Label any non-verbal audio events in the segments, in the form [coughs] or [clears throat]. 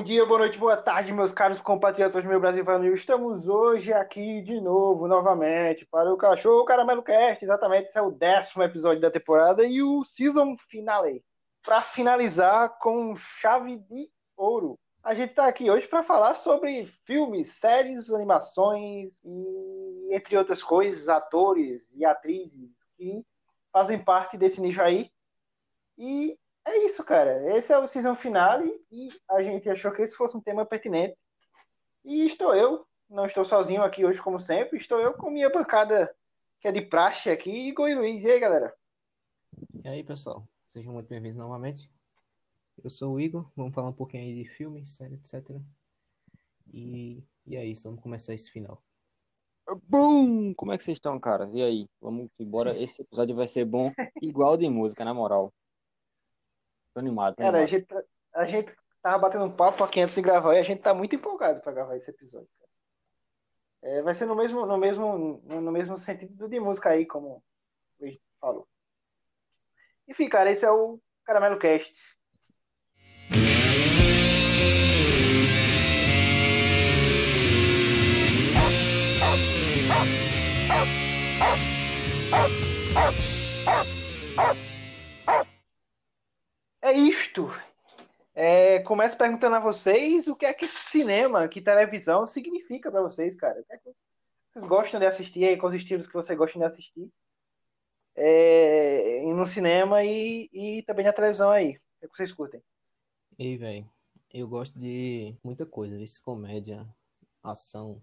Bom dia, boa noite, boa tarde, meus caros compatriotas meu Brasil Vanil. Estamos hoje aqui de novo, novamente, para o Cachorro Caramelo Cast. Exatamente, esse é o décimo episódio da temporada e o season finale. Para finalizar com chave de ouro. A gente está aqui hoje para falar sobre filmes, séries, animações e, entre outras coisas, atores e atrizes que fazem parte desse nicho aí. E é isso, cara. Esse é o season finale e a gente achou que esse fosse um tema pertinente. E estou eu, não estou sozinho aqui hoje, como sempre, estou eu com minha bancada que é de praxe aqui, Igor e Luiz. E aí, galera? E aí, pessoal? Sejam muito bem-vindos novamente. Eu sou o Igor, vamos falar um pouquinho aí de filmes, séries, etc. E, e é isso, vamos começar esse final. Bum! Como é que vocês estão, caras? E aí? Vamos embora. Esse episódio vai ser bom, igual de música, na moral. Tô animado. Tô Cara, a animado. gente, tá, a gente tava batendo um papo aqui antes de gravar e a gente tá muito empolgado para gravar esse episódio, cara. É, vai ser no mesmo, no mesmo, no mesmo sentido de música aí, como o Luiz falou. Enfim, cara, esse é o Caramelo Cast. É isto. É, começo perguntando a vocês o que é que cinema, que televisão significa para vocês, cara. O que é que vocês gostam de assistir aí, quais os estilos que vocês gostam de assistir é, no cinema e, e também na televisão aí. O que, é que vocês curtem? E aí, velho, eu gosto de muita coisa, viu? comédia, ação,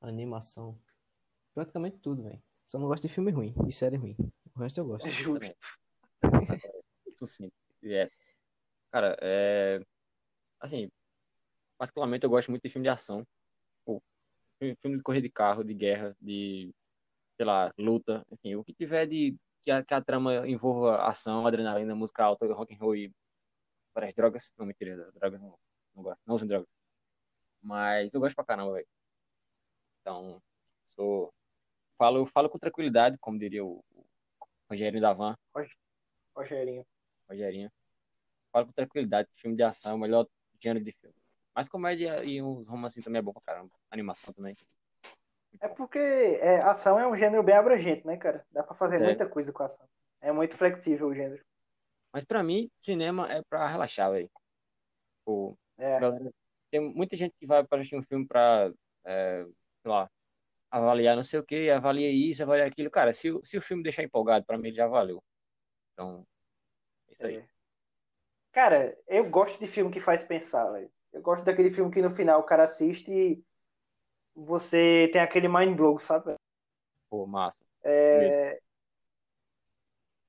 animação, praticamente tudo, velho. Só não gosto de filme ruim e série ruim. O resto eu gosto. Juro. Isso [laughs] sim. É. Cara, é... Assim, particularmente eu gosto muito de filme de ação. Pô, filme de corrida de carro, de guerra, de, sei lá, luta. Enfim, o que tiver de... Que a, que a trama envolva ação, adrenalina, música alta, rock and roll e várias drogas. Não, mentira, drogas não, não gosto. Não usem drogas. Mas eu gosto pra caramba, velho. Então, sou... Falo, falo com tranquilidade, como diria o, o Rogério da Van. Rogerinho. Rogerinho. Fala com tranquilidade, filme de ação é o melhor gênero de filme. Mas comédia e um romance também é bom pra caramba. Animação também. É porque é, ação é um gênero bem abrangente, né, cara? Dá pra fazer É. muita coisa com ação. É muito flexível o gênero. Mas pra mim, cinema é pra relaxar, velho. Pô, É. tem muita gente que vai para assistir um filme pra, é, sei lá, avaliar não sei o que, avalia isso, avalia aquilo. Cara, se, o- se o filme deixar empolgado, pra mim ele já valeu. Então, isso aí. É. Cara, eu gosto de filme que faz pensar, velho. Eu gosto daquele filme que no final o cara assiste e você tem aquele mind blow, sabe? Pô, massa. É,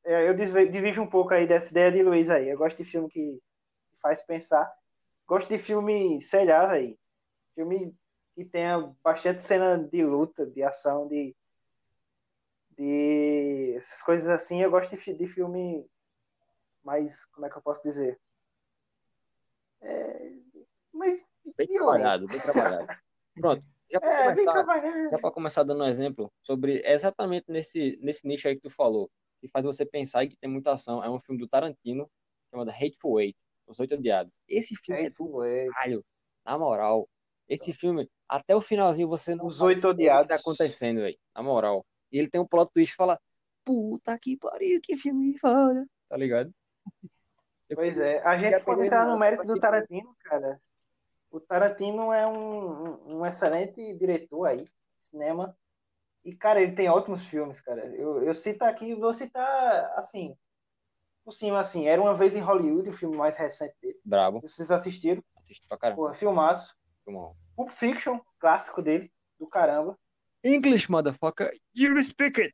é, eu divido um pouco aí dessa ideia de Luiz aí. Eu gosto de filme que faz pensar. Gosto de filme, sei lá, velho. Filme que tenha bastante cena de luta, de ação, de, de essas coisas assim. Eu gosto de, de filme mais, como é que eu posso dizer? É, mas Bem violento. trabalhado, bem trabalhado. Pronto. Já pra É, bem começar, trabalhado. Já para começar dando um exemplo sobre exatamente nesse, nesse nicho aí que tu falou, que faz você pensar e que tem muita ação, é um filme do Tarantino, chamado Hateful Eight, Os Oito Odiados. Esse filme é do Hateful Eight. caralho, na moral. Esse filme, até o finalzinho você não Os Oito o que Odiados. tá acontecendo, velho, na moral. E ele tem um plot twist fala, puta que pariu, que filme foda, tá ligado? Pois é, a gente pode entrar no mérito do tipo- Tarantino, cara. O Tarantino é um, um- excelente diretor aí, cinema. E, cara, ele tem ótimos filmes, cara. Eu, eu cito aqui, vou citar, assim, por cima, assim, Era Uma Vez em Hollywood, o filme mais recente dele. Brabo, Vocês assistiram? assisto pra caramba. Porra, filmaço. Filmão. Pulp Fiction, clássico dele, do caramba. English, motherfucker, you speak it.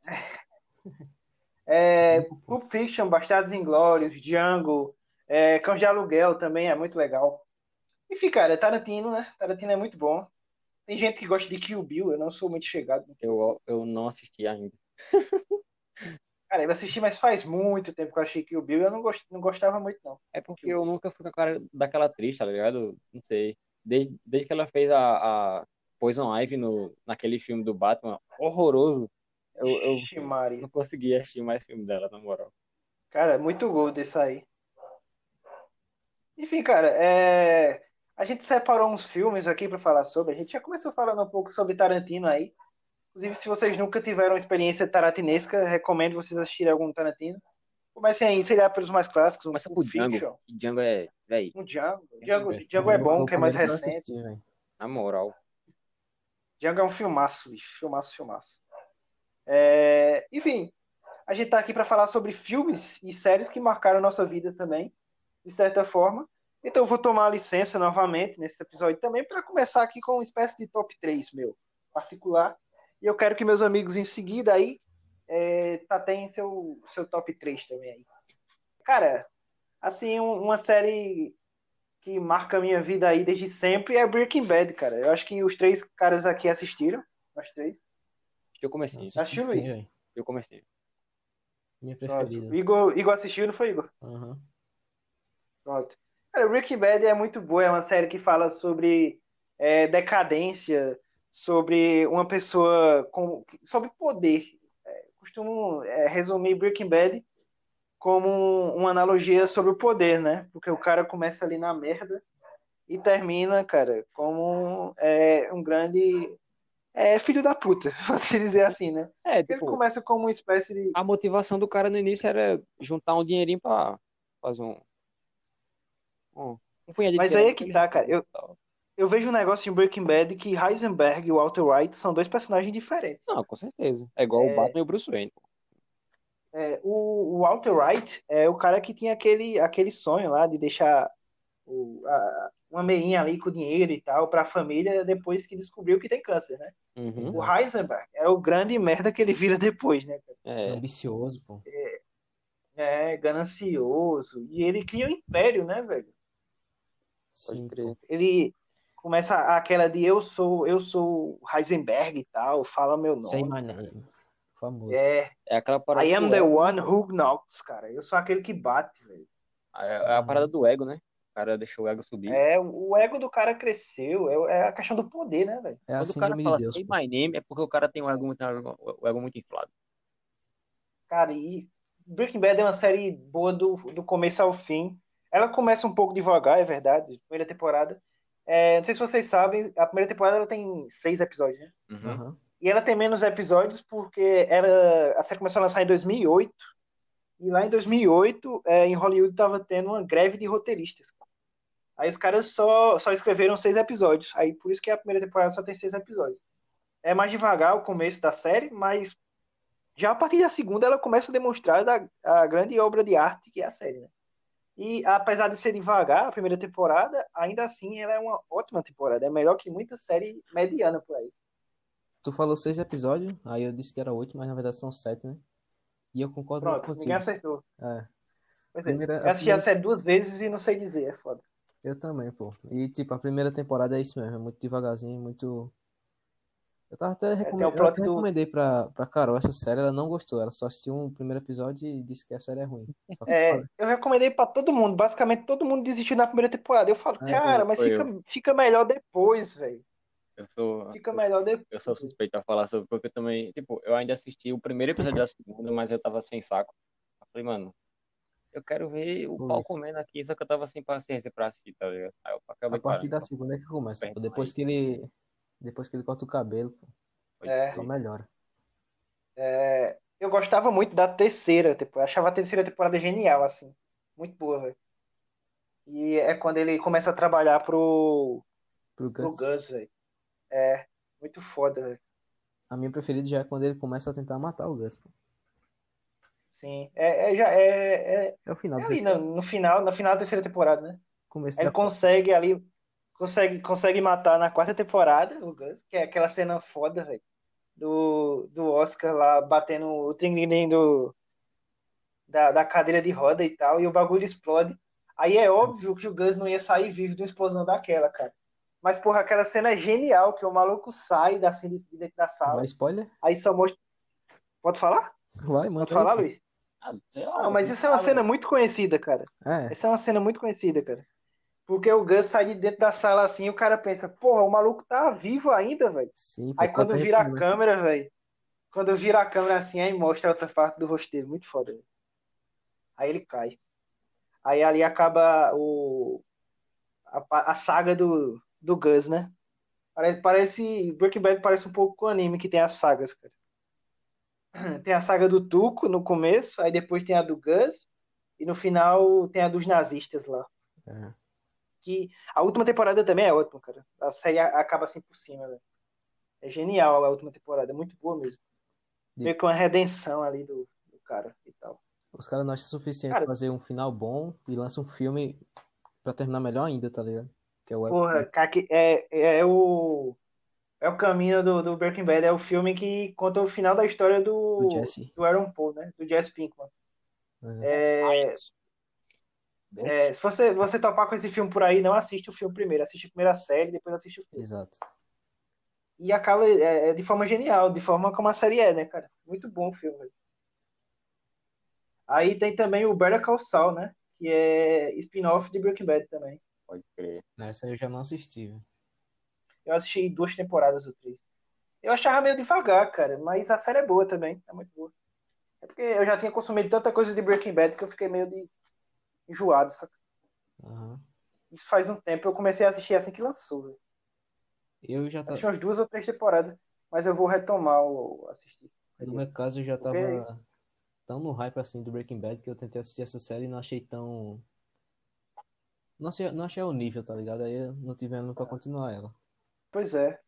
[laughs] É, Pulp Fiction, Bastardos Inglórios, Django, é, Cães de Aluguel também é muito legal. Enfim, cara, Tarantino, né? Tarantino é muito bom. Tem gente que gosta de Kill Bill, eu não sou muito chegado. Eu, eu não assisti ainda. [laughs] Cara, eu assisti, mas faz muito tempo que eu achei Kill Bill e eu não, gost, não gostava muito, não. É porque eu nunca fui com a cara daquela atriz, tá ligado? Não sei. Desde, desde que ela fez a, a Poison Ivy no, naquele filme do Batman, horroroso, eu, eu não consegui assistir mais filme dela, na moral. Cara, muito gol desse aí. Enfim, cara, é... a gente separou uns filmes aqui para falar sobre. A gente já começou falando um pouco sobre Tarantino aí. Inclusive, se vocês nunca tiveram experiência tarantinesca, recomendo vocês assistirem algum Tarantino. Comecem aí, sei lá, pelos mais clássicos. Um Começa com o Django. Django é, véi, um Django. Django, Django é bom, que é mais recente. na moral. Django é um filmaço, bicho. Filmaço, filmaço. É, Enfim, a gente tá aqui para falar sobre filmes e séries que marcaram nossa vida também, de certa forma. Então eu vou tomar licença novamente nesse episódio também para começar aqui com uma espécie de top 3 meu, particular. E eu quero que meus amigos em seguida aí é, tateiem seu, seu top 3 também aí. Cara, assim, um- uma série que marca a minha vida aí desde sempre é Breaking Bad, cara. Eu acho que os três caras aqui assistiram. Nós três. Eu comecei. Assisti Assistiu, sim, Luiz? velho. Eu comecei. Minha Pronto. preferida. Igor, Igor assistiu, não foi, Igor? Aham. Pronto. Cara, Breaking Bad é muito boa, é uma série que fala sobre é, decadência, sobre uma pessoa com, sobre poder. É, costumo é, resumir Breaking Bad como uma analogia sobre o poder, né? Porque o cara começa ali na merda e termina, cara, como é, um grande é, filho da puta, [laughs] pode se dizer assim, né? É, Ele tipo, começa como uma espécie de a motivação do cara no início era juntar um dinheirinho pra fazer um. Um, um punhado de Mas aí é que tá, cara. Eu, eu vejo um negócio em Breaking Bad que Heisenberg e o Walter White são dois personagens diferentes. Não, com certeza. É igual o Batman e o Bruce Wayne. É, o, o Walter White é o cara que tinha aquele, aquele sonho lá de deixar o, a- uma meinha ali com dinheiro e tal pra família depois que descobriu que tem câncer, né? Uhum. O Heisenberg é o grande merda que ele vira depois, né? cara? É, Ambicioso, pô. É ganancioso. E ele cria um império, né, velho? pode Sim, crer. pô. Ele começa aquela de eu sou, eu sou Heisenberg e tal, fala meu nome. My name. Famoso. É, É aquela parada I am the ego, one who knocks, cara. Eu sou aquele que bate, velho. É é a parada do ego, né? O cara deixou o ego subir. É, o ego do cara cresceu, é, é a questão do poder, né, velho? É a Quando o cara fala de Deus, say my name, é porque o cara tem o ego muito, o ego muito inflado. Cara, e Breaking Bad é uma série boa do, do começo ao fim. Ela começa um pouco devagar, é verdade, primeira temporada. É, não sei se vocês sabem, a primeira temporada ela tem seis episódios, né? Uhum. E ela tem menos episódios porque era, a série começou a lançar em 2008. E lá em 2008, é, em Hollywood, tava tendo uma greve de roteiristas. Aí os caras só, só escreveram seis episódios. Aí por isso que a primeira temporada só tem seis episódios. É mais devagar o começo da série, mas já a partir da segunda ela começa a demonstrar da, a grande obra de arte que é a série, né? E apesar de ser devagar, a primeira temporada, ainda assim ela é uma ótima temporada. É melhor que muita série mediana por aí. Tu falou seis episódios, aí eu disse que era oito, mas na verdade são sete, né? E eu concordo Pronto, contigo. ninguém acertou. É, Pois é. Primeira- eu a assisti primeira- a série duas vezes e não sei dizer, é foda. eu também, pô. E tipo, a primeira temporada é isso mesmo, é muito devagarzinho, muito. Eu tava até o recomendando, plot eu até do- recomendei pra, pra Carol essa série, ela não gostou, ela só assistiu um primeiro episódio e disse que a série é ruim. Só que É, eu recomendei pra todo mundo, basicamente todo mundo desistiu na primeira temporada. Eu falo, É, cara, mas fica, fica melhor depois, velho. Eu sou, Fica melhor depois. eu sou suspeito a falar sobre, porque eu também, tipo, eu ainda assisti o primeiro episódio da segunda, mas eu tava sem saco. Eu falei, mano, eu quero ver o Ui. pau comendo aqui, só que eu tava sem paciência pra assistir, tá ligado? Aí eu acabei a partir parando. da segunda é que começa, pô. Depois que ele. Depois que ele corta o cabelo, pô, É. só melhora. É, eu gostava muito da terceira, tipo, eu achava a terceira temporada genial, assim. Muito boa, velho. E é quando ele começa a trabalhar pro, Pro. Gus, velho. É, muito foda, velho. A minha preferida já é quando ele começa a tentar matar o Gus, pô. Sim. É, é, já, é, é, É o final é ali no, no final, no final da terceira temporada, né? começo Ele consegue ali, consegue, consegue matar na quarta temporada o Gus, que é aquela cena foda, velho, do, do Oscar lá batendo o tringuim do da, da cadeira de roda e tal, e o bagulho explode. Aí é óbvio que o Gus não ia sair vivo de uma explosão daquela, cara. Mas, porra, aquela cena é genial, que o maluco sai da, assim, de dentro da sala, Vai spoiler? aí só mostra... Pode falar? Vai, manda Pode falar, aí, pô. Luiz? Ah, Não, mas isso é uma cena muito conhecida, cara. É, Essa é uma cena muito conhecida, cara. Porque o Gus sai de dentro da sala assim e o cara pensa, porra, o maluco tá vivo ainda, velho. Aí quando vira a câmera, velho. Quando vira a câmera assim, aí mostra a outra parte do rosto dele. Muito foda, velho. Aí ele cai. Aí ali acaba o, a, a saga do, do Gus, né? Parece, parece. Breaking Bad parece um pouco com o anime que tem as sagas, cara. [clears throat] Tem a saga do Tuco no começo, aí depois tem a do Gus, e no final tem a dos nazistas lá. É. Que a última temporada também é ótima, cara. A série acaba assim por cima, velho. É genial a última temporada, é muito boa mesmo. E- Meio que uma redenção ali do, do cara e tal. Os caras não acham suficiente Cara- fazer um final bom e lançam um filme pra terminar melhor ainda, tá ligado? Que é o Porra, cara, que é, é o. É o caminho do, do Breaking Bad, é o filme que conta o final da história do, do Jesse. do Aaron Paul, né? Do Jesse Pinkman. É. É, é, se você, você topar com esse filme por aí, não assiste o filme primeiro, assiste a primeira série, depois assiste o filme. Exato. E acaba é, é de forma genial, de forma como a série é, né, cara? Muito bom o filme. Aí tem também o Better Call Saul, né? Que é spin-off de Breaking Bad também. Pode crer. Essa eu já não assisti. velho. Eu assisti duas temporadas ou três. Eu achava meio devagar, cara, mas a série é boa também, é muito boa. É porque eu já tinha consumido tanta coisa de Breaking Bad que eu fiquei meio de enjoado, saca? Aham. Isso faz um tempo, eu comecei a assistir assim que lançou, velho. Eu já tá... Assisti umas duas ou três temporadas, mas eu vou retomar o assistir. No meu caso, eu já Porque- tava tão no hype assim do Breaking Bad que eu tentei assistir essa série e não achei tão. Não achei, não achei o nível, tá ligado? Aí não tive ânimo pra continuar ela. Pois é.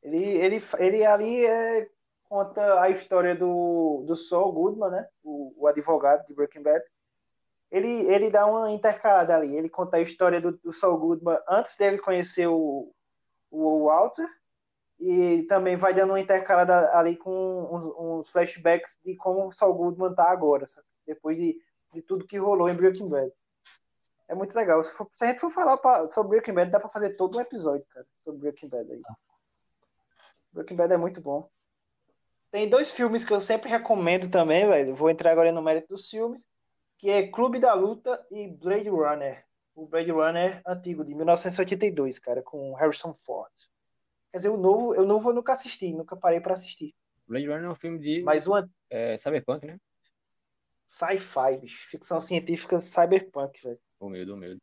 Ele, ele, ele ali é, conta a história do, do Saul Goodman, né? O, o advogado de Breaking Bad. Ele, ele dá uma intercalada ali. Ele conta a história do, do Saul Goodman antes dele conhecer o, o Walter. E também vai dando uma intercalada ali com uns, uns flashbacks de como o Saul Goodman tá agora, sabe? Depois de, de tudo que rolou em Breaking Bad. É muito legal. Se, for- se a gente for falar pra- sobre Breaking Bad, dá pra fazer todo um episódio, cara, sobre Breaking Bad aí. Breaking Bad é muito bom. Tem dois filmes que eu sempre recomendo também, velho. Vou entrar agora no mérito dos filmes, que é Clube da Luta e Blade Runner. O Blade Runner antigo, de 1982, cara, com Harrison Ford. Quer dizer, o novo, eu novo eu nunca assisti, nunca parei pra assistir. Blade Runner é um filme de o an- é, cyberpunk, né? sci-fi, bicho, ficção científica cyberpunk, velho.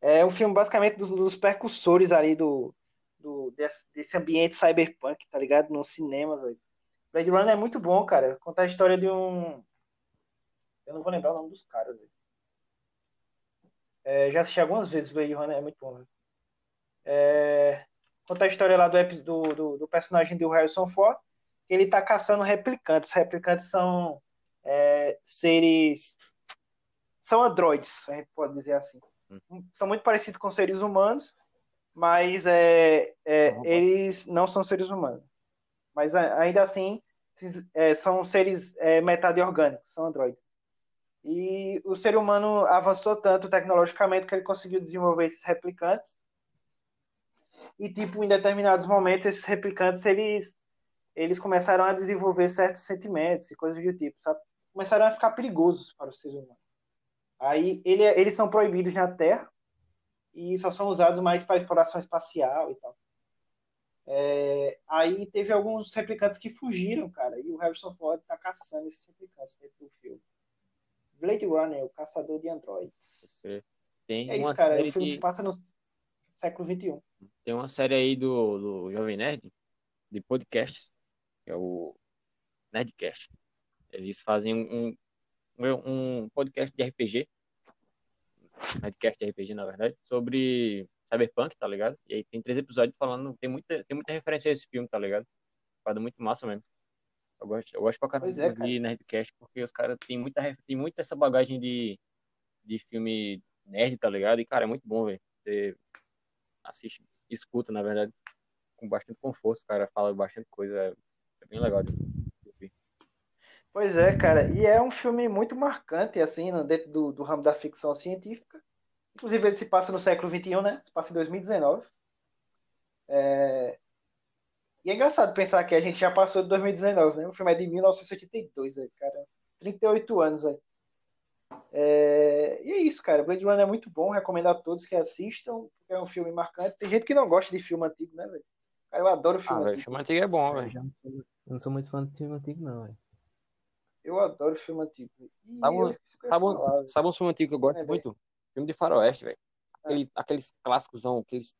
É um filme basicamente dos, dos percussores ali do, do desse, desse ambiente cyberpunk, tá ligado? No cinema, velho. Blade Runner é muito bom, cara. Conta a história de um. Eu não vou lembrar o nome dos caras, velho. É, já assisti algumas vezes Blade Runner, é muito bom, velho. É, conta a história lá do, do, do, do personagem do Harrison Ford, ele tá caçando replicantes. Replicantes são é, seres. São androides, a gente pode dizer assim são muito parecidos com seres humanos, mas é, é, Uhum. eles não são seres humanos. Mas ainda assim, é, são seres é, metade orgânicos, são androides. E o ser humano avançou tanto tecnologicamente que ele conseguiu desenvolver esses replicantes. E, tipo, em determinados momentos, esses replicantes, eles, eles começaram a desenvolver certos sentimentos e coisas do tipo, sabe? Começaram a ficar perigosos para os seres humanos. Aí ele, eles são proibidos na Terra e só são usados mais para exploração espacial e tal. É, aí teve alguns replicantes que fugiram, cara, e o Harrison Ford tá caçando esses replicantes dentro do filme. Blade Runner, o caçador de androides. Tem É isso, cara. série O filme que- se passa no século. XXI. Tem uma série aí do, do Jovem Nerd, de podcasts, que é o Nerdcast. Eles fazem um, um, podcast de RPG, Nerdcast de RPG, na verdade, sobre Cyberpunk, tá ligado? E aí tem três episódios falando, tem muita, tem muita referência a esse filme, tá ligado? Parada muito massa mesmo. Eu gosto, eu gosto pra caramba é, de cara. Nerdcast, porque os caras têm muita, tem muita essa bagagem de, de filme nerd, tá ligado? E, cara, é muito bom, velho. Você assiste, escuta, na verdade, com bastante conforto. Os caras falam bastante coisa. É, é bem legal de ouvir. Pois é, cara. E é um filme muito marcante, assim, no- dentro do, do ramo da ficção científica. Inclusive, ele se passa no século XXI, né? Se passa em 2019. É... E é engraçado pensar que a gente já passou de 2019, né? O filme é de 1982, velho, cara. 38 anos, velho. É... E é isso, cara. Blade Runner é muito bom. Recomendo a todos que assistam, porque é um filme marcante. Tem gente que não gosta de filme antigo, né, velho? Cara, eu adoro Ah, filme velho, antigo. filme antigo é bom, Eu velho. eu não sou muito fã de filme antigo, não, velho. Eu adoro filme antigo. Sabe um- Sabe, um- sabe um filme antigo que eu gosto É, muito? Filme de faroeste, velho. aquele, aqueles clássicos, aqueles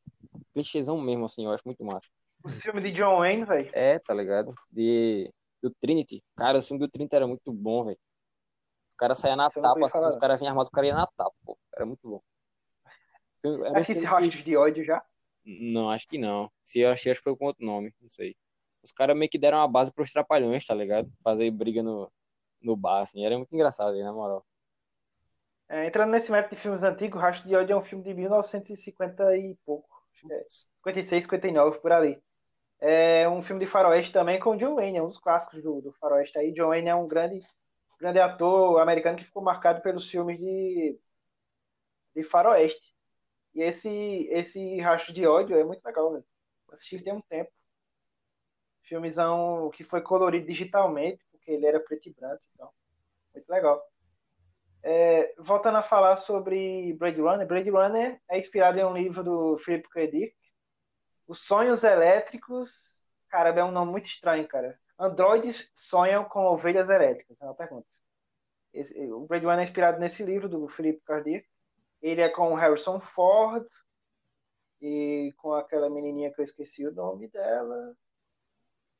clichêzão mesmo, assim, eu acho muito massa. O filme de John Wayne, velho. É, tá ligado? De, do Trinity. Cara, o filme do Trinity era muito bom, velho. Os caras saíam na não tapa, assim, os caras vinham armados, o cara ia na tapa, pô. Era muito bom. Era Acho que esse rastros de ódio já. Não, acho que não. Se eu achei, acho que foi com outro nome, não sei. Os caras meio que deram uma base pros trapalhões, tá ligado? Fazer briga no, no bar, assim. Era muito engraçado aí, na moral. É, entrando nesse método de filmes antigos, Rastro de ódio é um filme de 1950 e pouco. É 56, 59, por ali. É um filme de faroeste também com John Wayne, é um dos clássicos do, do faroeste aí. John Wayne é um grande, grande ator americano que ficou marcado pelos filmes de, de faroeste. E esse, esse Rastro de ódio é muito legal, velho. Eu Assisti tem um tempo. Filmezão que foi colorido digitalmente, porque ele era preto e branco, então. Muito legal. É, voltando a falar sobre Blade Runner, Blade Runner é inspirado em um livro do Philip K. Dick. Os sonhos elétricos, cara, é um nome muito estranho, cara. Androides sonham com ovelhas elétricas, é uma pergunta. Esse- o Blade Runner é inspirado nesse livro do Philip K. Dick. Ele é com Harrison Ford e com aquela menininha que eu esqueci o nome dela.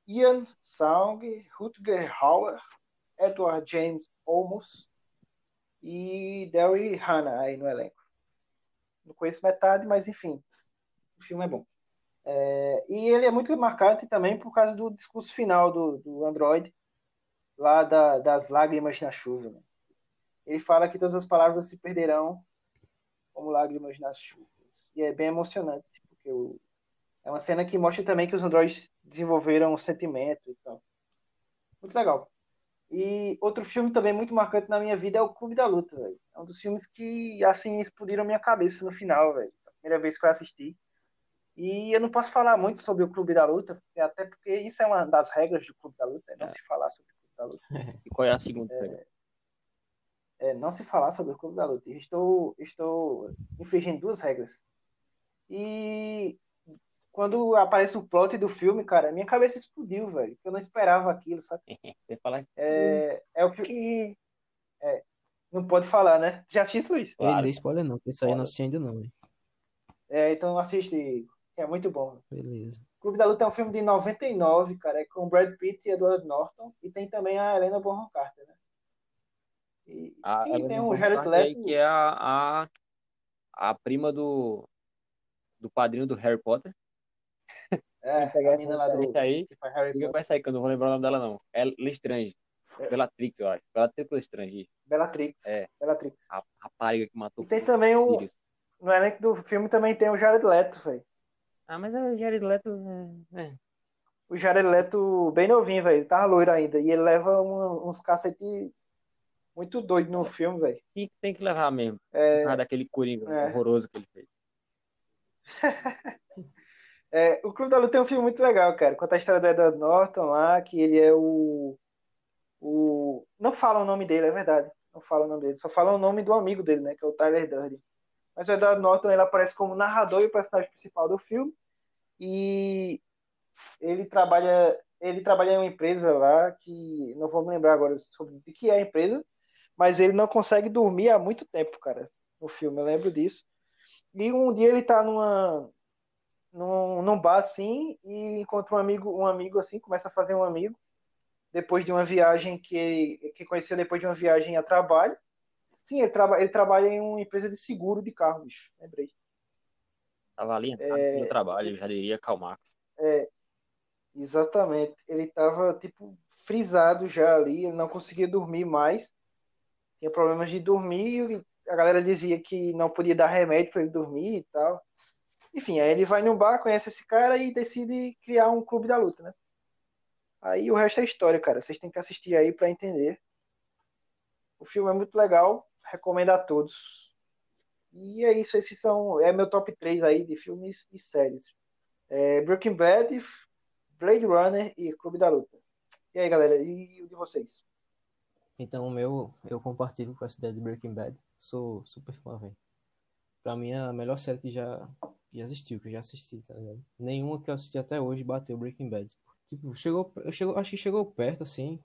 Ian Sound, Rutger Hauer, Edward James Olmos e Derry Hannah aí no elenco. Não conheço metade, mas enfim, o filme é bom. É, e ele é muito marcante também por causa do discurso final do, do Android, lá da- das lágrimas na chuva. né? Ele fala que todas as palavras se perderão como lágrimas nas chuvas. E é bem emocionante, porque o- é uma cena que mostra também que os androides desenvolveram um sentimento e tal. Muito legal. E outro filme também muito marcante na minha vida é o Clube da Luta, velho. É um dos filmes que, assim, explodiram minha cabeça no final, velho. Primeira vez que eu assisti. E eu não posso falar muito sobre o Clube da Luta, até porque isso é uma das regras do Clube da Luta, é não É. se falar sobre o Clube da Luta. [laughs] E qual é a segunda? É não se falar sobre o Clube da Luta. Estou, estou infringindo duas regras. E quando aparece o plot do filme, cara, minha cabeça explodiu, velho. Eu não esperava aquilo, sabe? [laughs] Você fala É, é o que que. não pode falar, né? Já assiste, Luiz? Claro. dei spoiler não, porque isso aí eu não assisti ainda não, velho. É, então assiste, que é muito bom. Beleza. Clube da Luta é um filme de 99, cara, é com Brad Pitt e Edward Norton, e tem também a Helena Bonham Carter, né? E, A, sim, ela tem o vou Jared Leto, que é a, a, a prima do, do padrinho do Harry Potter. É, pegar a menina lá do, aí, que faz Harry liga Potter, pra essa aí, que eu não vou lembrar o nome dela, não. É Lestrange. É. Bellatrix, eu acho. Bellatrix Lestrange. Bellatrix, É. Bellatrix. A rapariga que matou E tem também o, Sirius. no elenco do filme também tem o Jared Leto, velho. Ah, mas o Jared Leto... É, é. O Jared Leto bem novinho, velho, ele tava loiro ainda, e ele leva um- uns cacete muito doido no filme, velho. Tem, tem que levar mesmo. É, Por causa daquele coringa É. horroroso que ele fez. [laughs] É, o Clube da Luta é um filme muito legal, cara. Conta a história do Edward Norton lá, que ele é o. o... Não fala o nome dele, é verdade. Não fala o nome dele, só fala o nome do amigo dele, né? Que é o Tyler Durden. Mas o Edward Norton ele aparece como narrador e o personagem principal do filme. E ele trabalha. Ele trabalha em uma empresa lá que. Não vou me lembrar agora sobre o que é a empresa. Mas ele não consegue dormir há muito tempo, cara. No filme, eu lembro disso. E um dia ele tá numa num, num bar assim e encontra um amigo, um amigo assim, começa a fazer um amigo depois de uma viagem que que conheceu depois de uma viagem a trabalho. Sim, ele, traba, ele trabalha em uma empresa de seguro de carro, bicho. Lembrei. Tava ali É. no trabalho, já diria Karl Marx. Exatamente. Ele tava tipo frisado já ali, ele não conseguia dormir mais. Tinha problemas de dormir e a galera dizia que não podia dar remédio para ele dormir e tal. Enfim, aí ele vai num bar, conhece esse cara e decide criar um clube da luta, né? Aí o resto é história, cara. Vocês têm que assistir aí para entender. O filme é muito legal, recomendo a todos. E é isso, esses são é meu top 3 aí de filmes e séries. É Breaking Bad, Blade Runner e Clube da Luta. E aí, galera, e o de vocês? Então, o meu, eu compartilho com essa ideia de Breaking Bad. Sou super fã, velho. Pra mim, é a melhor série que já, já existiu, que eu já assisti, tá ligado? Nenhuma que eu assisti até hoje bateu Breaking Bad. Tipo, chegou, eu chegou, acho que chegou perto, assim,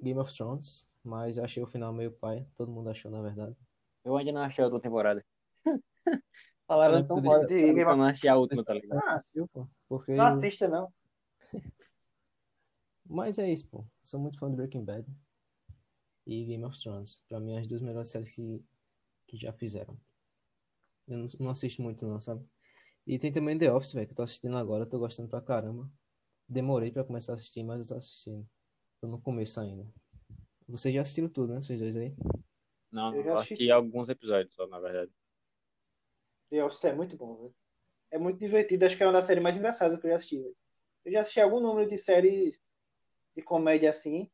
Game of Thrones, mas eu achei o final meio pai. Todo mundo achou, na verdade. Eu ainda não achei a outra temporada. [laughs] Falaram Não, tão mal de eu não achei a última, tá ligado? Ah, Assistiu, pô? Porque... não assista, não. [laughs] Mas é isso, pô. Sou muito fã de Breaking Bad e Game of Thrones. Pra mim, as duas melhores séries que, que já fizeram. Eu não, não assisto muito, não, sabe? E tem também The Office, velho, que eu tô assistindo agora. Tô gostando pra caramba. Demorei pra começar a assistir, mas eu tô assistindo. Tô no começo ainda. Vocês já assistiram tudo, né? Vocês dois aí? Não, Eu assisti. assisti alguns episódios só, na verdade. The Office é muito bom, velho. É muito divertido. Acho que é uma das séries mais engraçadas que eu já assisti, velho. Eu já assisti algum número de séries de comédia assim.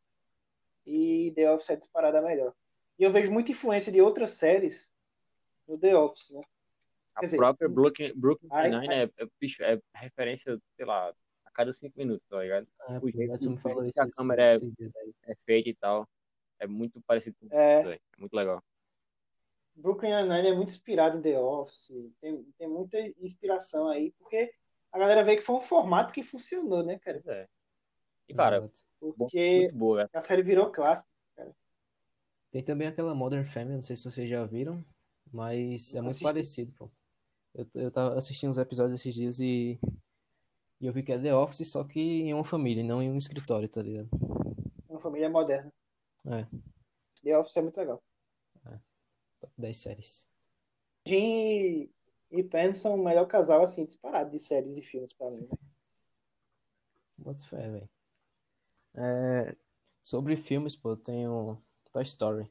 E The Office é disparada melhor. E eu vejo muita influência de outras séries no The Office, né? A dizer, própria Brooklyn, Brooklyn Nine-Nine é, é, bicho, é referência, sei lá, a cada cinco minutos, tá ligado? É, O jeito que- me falou isso a câmera é- dias aí. É feita e tal. É muito parecido com É. isso. É muito legal. Brooklyn Nine-Nine é muito inspirado em The Office. Tem, tem muita inspiração aí, porque a galera vê que foi um formato que funcionou, né, cara? É. E, cara, Porque muito boa, velho. a série virou clássica. Tem também aquela Modern Family, não sei se vocês já viram, mas é muito assisti. parecido, pô. Eu, eu tava assistindo uns episódios esses dias e, e eu vi que é The Office, só que em uma família, não em um escritório, tá ligado? Uma família moderna. É, The Office é muito legal. top 10 séries. Jim e, Penn são o melhor casal, assim, disparado de séries e filmes pra mim. né? Boto fé, velho. É, sobre filmes, pô, eu tenho Toy Story.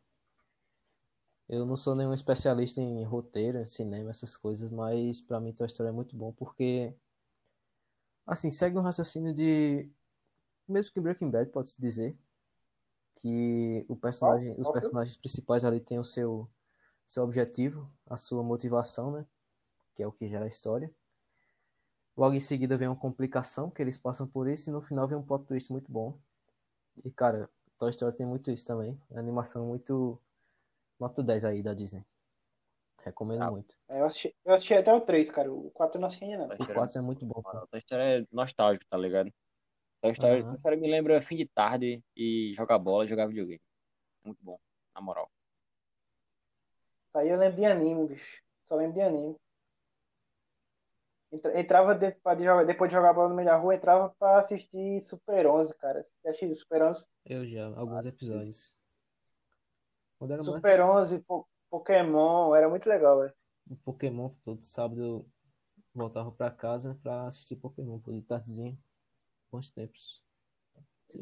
Eu não sou nenhum especialista em roteiro, cinema, essas coisas, mas pra mim Toy Story é muito bom porque, assim, segue um raciocínio de, mesmo que Breaking Bad, pode-se dizer, que o personagem, os filme? personagens principais ali têm o seu, seu objetivo, a sua motivação, né? Que é o que gera a história. Logo em seguida vem uma complicação que eles passam por isso e no final vem um plot twist muito bom. E cara, Toy Story tem muito isso também. É animação muito nota 10 aí da Disney. Recomendo Ah, muito. É, Eu assisti, eu assisti até o 3, cara. O 4 eu não assisti ainda, não. O Story 4 é muito bom. pô. Toy Story é nostálgico, tá ligado? Toy Story, Aham. Toy Story me lembra fim de tarde e jogar bola, jogar videogame. Muito bom, na moral. Isso aí eu lembro de anime, bicho. Só lembro de anime. Entra- Entrava de- pra de jogar- depois de jogar bola no meio da rua, entrava pra assistir Super 11, cara. Já assisti Super 11? Eu já, alguns episódios. Quando era mais Super 11, Po- Pokémon, era muito legal, velho. Pokémon, todo sábado eu voltava pra casa pra assistir Pokémon, por de tardezinha. Bons tempos.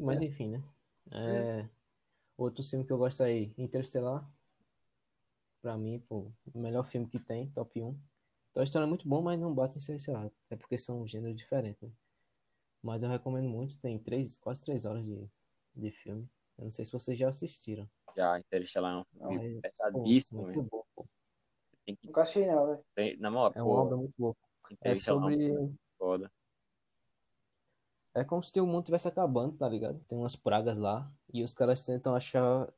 Mas enfim, né? É, outro filme que eu gosto aí, Interstellar. Pra mim, pô, o melhor filme que tem, top 1. Toy Story é muito bom, mas não bate em Interstellar. Até porque são gêneros diferentes, né? Mas eu recomendo muito, tem três, quase três horas de, de filme. Eu não sei se vocês já assistiram. Já Interestelar é um filme Mas, pô, pesadíssimo, muito bom, pô. Tem que Nunca assisti, não, velho. tem- na moral, É uma obra muito boa. É é sobre filme foda. É como se o mundo estivesse acabando, tá ligado? Tem umas pragas lá e os caras tentam achar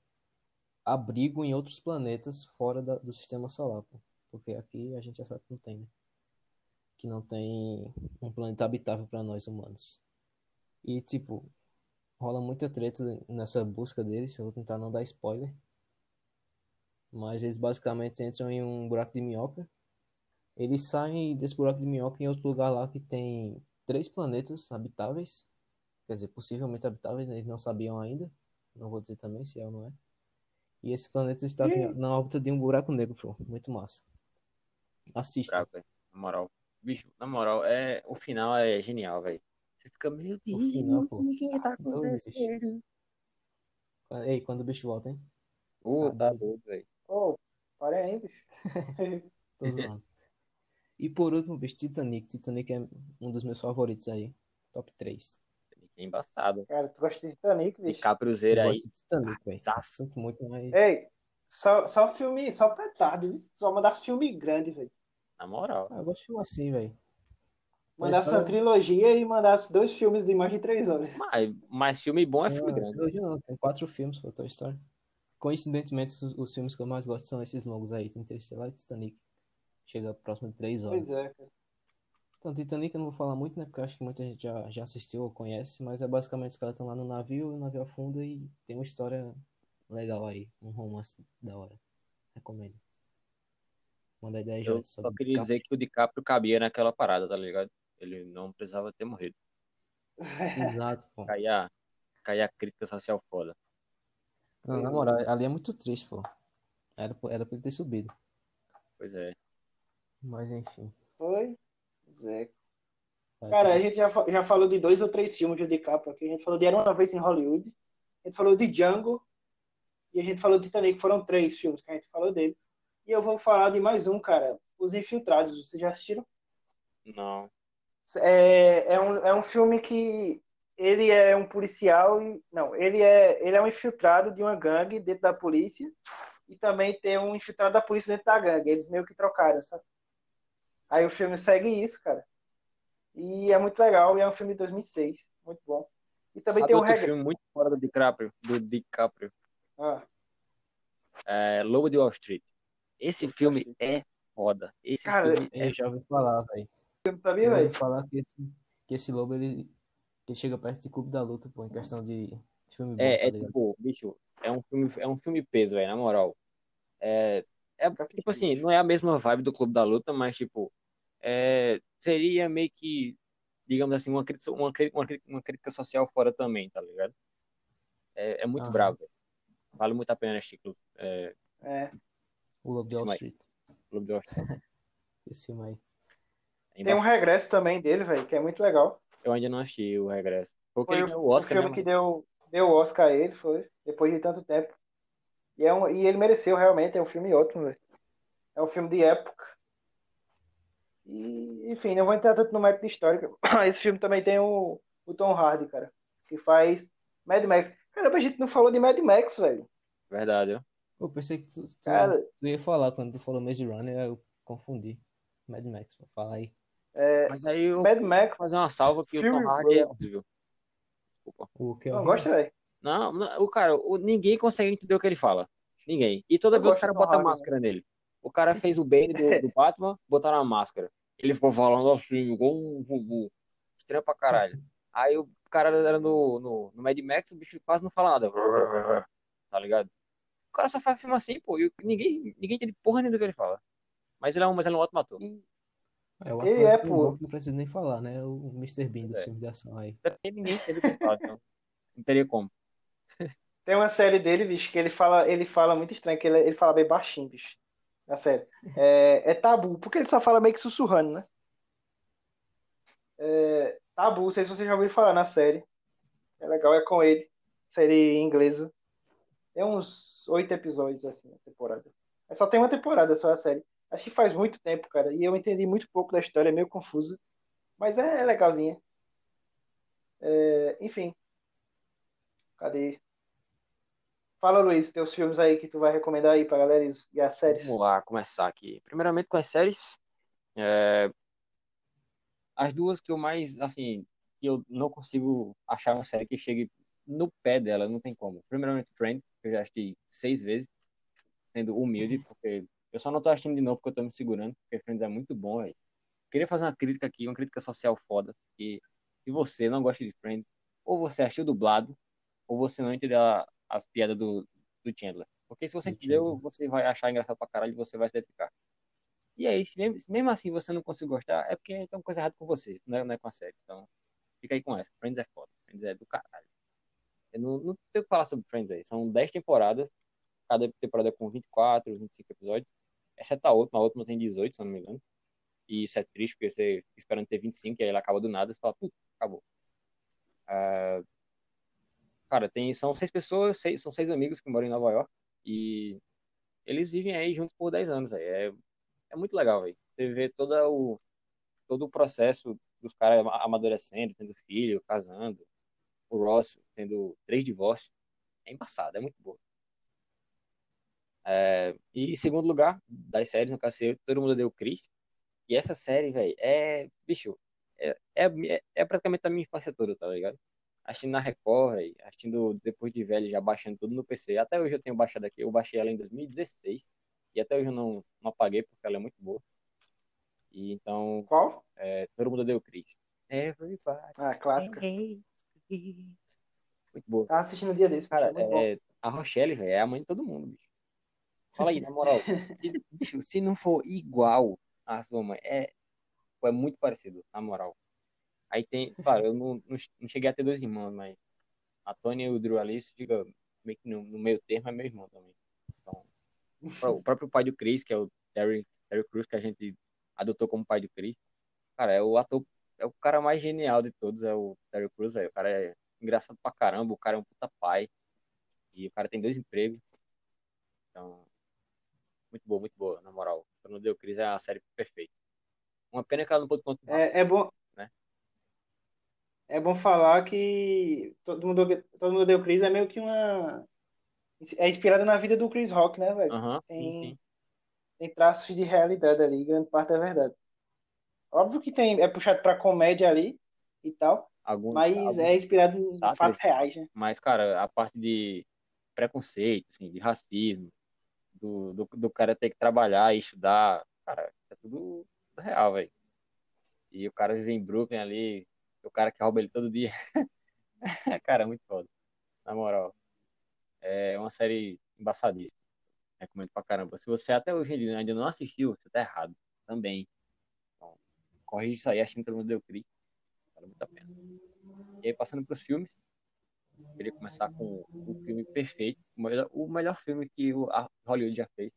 abrigo em outros planetas fora da- do sistema solar, pô. Porque aqui a gente já sabe que não tem, né? Que não tem um planeta habitável para nós humanos. E, tipo, rola muita treta nessa busca deles. Eu vou tentar não dar spoiler. Mas eles basicamente entram em um buraco de minhoca. Eles saem desse buraco de minhoca em outro lugar lá que tem três planetas habitáveis. Quer dizer, possivelmente habitáveis, né? eles não sabiam ainda. Não vou dizer também se é ou não é. E esse planeta está Ih. na órbita de um buraco negro, pô. Muito massa. Assista. Velho. Na moral. Bicho, na moral, é, o final é genial, velho. Você fica, meu Deus, final, o que tá Doido, bicho. acontecendo? Ei, quando o bicho volta, hein? Ô, Tá tá doido, velho. Ô, parei aí, bicho. [laughs] Tô zoando. E por último, bicho, Titanic. Titanic é um dos meus favoritos aí. Top 3. É embaçado. Cara, tu gosta de Titanic, bicho? Cruzeiro Eu aí, gosto de Titanic, velho. zaço. Sinto muito, mas. Ei, só, só filme, só petardo, só mandasse filme grande, velho. na moral. Ah, eu gosto de filme assim, velho. Mandasse uma trilogia e mandasse dois filmes de mais de três horas. Mas, mas filme bom é filme Não, grande. trilogia não, tem quatro filmes, pô, Toy Story. Coincidentemente, os, os filmes que eu mais gosto são esses longos aí, Interstellar e Titanic. Chega próximo de três horas. Pois é, cara. Então, Titanic eu não vou falar muito, né? Porque eu acho que muita gente já, já assistiu ou conhece, mas é basicamente os caras estão lá no navio, o navio afunda e tem uma história legal aí, um romance da hora. Recomendo. Manda ideia, Eu só queria DiCaprio. dizer que o DiCaprio cabia naquela parada, tá ligado? Ele não precisava ter morrido. [laughs] Exato, pô. Caía a crítica social foda. Não, na moral, ali é muito triste, pô. Era, pra- era pra ele ter subido. Pois é. Mas enfim. Foi? Zé. Cara, a gente já, já falou de dois ou três filmes de DiCaprio aqui. A gente falou de Era Uma Vez em Hollywood. A gente falou de Django. E a gente falou de Titanic. Foram três filmes que a gente falou dele. E eu vou falar de mais um, cara. Os Infiltrados. Vocês já assistiram? Não. É, é, um, é um filme que ele é um policial e não, ele é ele é um infiltrado de uma gangue dentro da polícia e também tem um infiltrado da polícia dentro da gangue. Eles meio que trocaram, sabe? Aí o filme segue isso, cara. E é muito legal e é um filme de 2006, muito bom. E também Sabe tem um outro filme muito fora do DiCaprio? Do DiCaprio. Ah, É Lobo de Wall Street. Esse filme é foda. Esse Cara, filme é Eu já ouvi falar, velho. Sabia, Eu já velho? ouvi falar que esse, que esse lobo, ele, que ele chega perto de Clube da Luta, pô, em questão de filme bom, É, tá é tipo, bicho, é um filme, é um filme peso, velho, na moral. É, é, tipo assim, não é a mesma vibe do Clube da Luta, mas, tipo, é, seria meio que, digamos assim, uma crítica, uma, uma, uma crítica social fora também, tá ligado? É, é muito Aham. bravo, velho. Vale muito a pena assistir Clube, é, É. O Lobo de Wall Street. Clube de Wall Street. [laughs] Esse filme aí. É Tem um regresso também dele, velho, que é muito legal. Eu ainda não assisti o Regresso. Porque Foi ele o, ganhou o o Oscar, filme né, que deu deu o Oscar a ele, foi depois de tanto tempo. E, é um, e ele mereceu realmente, é um filme ótimo, velho. É um filme de época. E, enfim, não vou entrar tanto no mérito de história. [coughs] Esse filme também tem o, o Tom Hardy, cara, que faz Mad Max. Caramba, a gente não falou de Mad Max, velho. Verdade, ó. Eu pensei que tu, tu, Cara, tu ia falar quando tu falou Maze Runner, eu confundi. Mad Max, fala aí. Mas aí eu Mad vou Max, fazer uma salva que o Tom Hardy é horrível. Desculpa. O que é não gosta, velho? Não, não, o cara, o, ninguém consegue entender o que ele fala. Ninguém. E toda Eu vez o cara bota Hardy, máscara nele. O cara fez o Bane do, do [laughs] Batman, botaram a máscara. Ele ficou falando assim, igual um vovô. Estranho pra caralho. Aí o cara era no, no, no Mad Max, o bicho quase não fala nada. Tá ligado? O cara só faz filme assim, pô. E ninguém, ninguém entende porra nenhuma do que ele fala. Mas ele é um, mas ele é um ótimo ator. É, o Ele é, pô. Não precisa nem falar, né? O Mr. Bean dos É. filmes de ação aí. Ninguém entende o que ele fala, então. Não teria como. [laughs] Tem uma série dele, bicho, que ele fala, ele fala muito estranho, que ele, ele fala bem baixinho, bicho. Na série. É, é tabu, porque ele só fala meio que sussurrando, né? É, tabu, não sei se vocês já ouviram falar na série. É legal, é com ele. Série inglesa. Tem uns oito episódios, assim, na temporada. É só tem uma temporada, só a série. Acho que faz muito tempo, cara. E eu entendi muito pouco da história, é meio confusa. Mas é, é legalzinha. É, enfim. Cadê? Fala, Luiz, teus filmes aí que tu vai recomendar aí pra galera e as séries. Vamos lá, começar aqui. Primeiramente com as séries. É, As duas que eu mais, assim, que eu não consigo achar uma série que chegue no pé dela, não tem como. Primeiramente Friends, que eu já assisti seis vezes, sendo humilde, porque eu só não tô assistindo de novo porque eu tô me segurando, porque Friends é muito bom, velho. Queria fazer uma crítica aqui, uma crítica social foda, que se você não gosta de Friends, ou você achou dublado, ou você não entendeu as piadas do, do Chandler. Porque se você entendeu, você vai achar engraçado pra caralho e você vai se identificar. E aí, se mesmo, se mesmo assim você não conseguir gostar, é porque tem uma coisa errada com você, não é, não é com a série. Então, fica aí com essa. Friends é foda. Friends é do caralho. Eu não, não tenho o que falar sobre Friends aí. São 10 temporadas, cada temporada com 24, 25 episódios. Exceto a última, a última tem 18, se não me engano. E isso é triste, porque você fica esperando ter 25, e aí ela acaba do nada, você fala, putz, acabou. Ah, cara, tem, são seis pessoas, seis, são seis amigos que moram em Nova York, e eles vivem aí juntos por 10 anos. É, é muito legal, velho. Você vê todo o, todo o processo dos caras ama- amadurecendo, tendo filho, casando. O Ross tendo três divórcios. É embaçado, é muito bom. É, e em segundo lugar, das séries, no caso, eu, todo mundo deu Chris. E essa série, velho, é. Bicho, é, é, é praticamente a minha infância toda, tá ligado? Assistindo na Record, véio, assistindo depois de velho, já baixando tudo no PC. Até hoje eu tenho baixado aqui. Eu baixei ela em 2016. E até hoje eu não, não apaguei, porque ela é muito boa. E então, Qual? é, todo mundo deu Chris. Everybody Ah, clássica. Muito boa. Tava assistindo um dia desse, Cara, é é, a Rochelle, velho, é a mãe de todo mundo, bicho. Fala aí, na moral. Se, [laughs] bicho, se não for igual a sua mãe, é, é muito parecido, na moral. Aí tem, claro, eu não, não, cheguei a ter dois irmãos, mas a Tony e o Drew Alice fica meio que no, no meio termo, é meu irmão também. Então, o próprio pai do Chris, que é o Terry, Terry Crews, que a gente adotou como pai do Chris, cara, é o ator, é o cara mais genial de todos, é o Terry Crews, velho. O cara é engraçado pra caramba, o cara é um puta pai. E o cara tem dois empregos. Então, muito boa, muito boa, na moral. Quando deu Cris é a série perfeita. Uma pena que ela não pôde continuar. É, é bom. Né? É bom falar que todo mundo, todo mundo deu Chris é meio que uma. É inspirada na vida do Chris Rock, né, velho? Uhum, tem, sim. tem traços de realidade ali, grande parte é verdade. Óbvio que tem, é puxado pra comédia ali e tal, Algum, mas algum- é inspirado em fatos reais, né? Mas, cara, a parte de preconceito, assim, de racismo, do, do, do cara ter que trabalhar e estudar, cara, é tudo real, velho. E o cara vive em Brooklyn ali, o cara que rouba ele todo dia. [laughs] cara, é muito foda. Na moral. É uma série embaçadíssima. Recomendo pra caramba. Se você até hoje em dia ainda não assistiu, você tá errado. Também. Então, corrige isso aí, achando que todo mundo deu clique. Vale muito a pena. E aí, passando pros filmes. Queria começar com o filme perfeito, o melhor, o melhor filme que o a Hollywood já fez.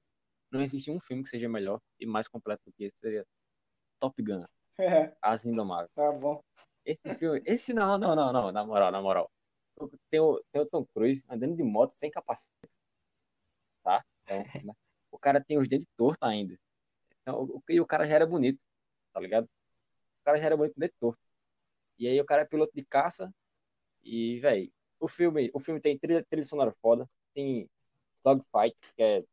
Não existe um filme que seja melhor e mais completo do que esse, seria Top Gun, [laughs] As Indomáveis. tá bom. Esse filme, esse não, não, não, não, na moral, na moral. Tem o, tem o Tom Cruise andando de moto sem capacete, tá? Então, né? o cara tem os dentes tortos ainda. Então, o, e o cara já era bonito, tá ligado? O cara já era bonito, dente torto. E aí o cara é piloto de caça e, velho, o filme, o filme tem trilha, trilha sonora foda, tem dogfight, que é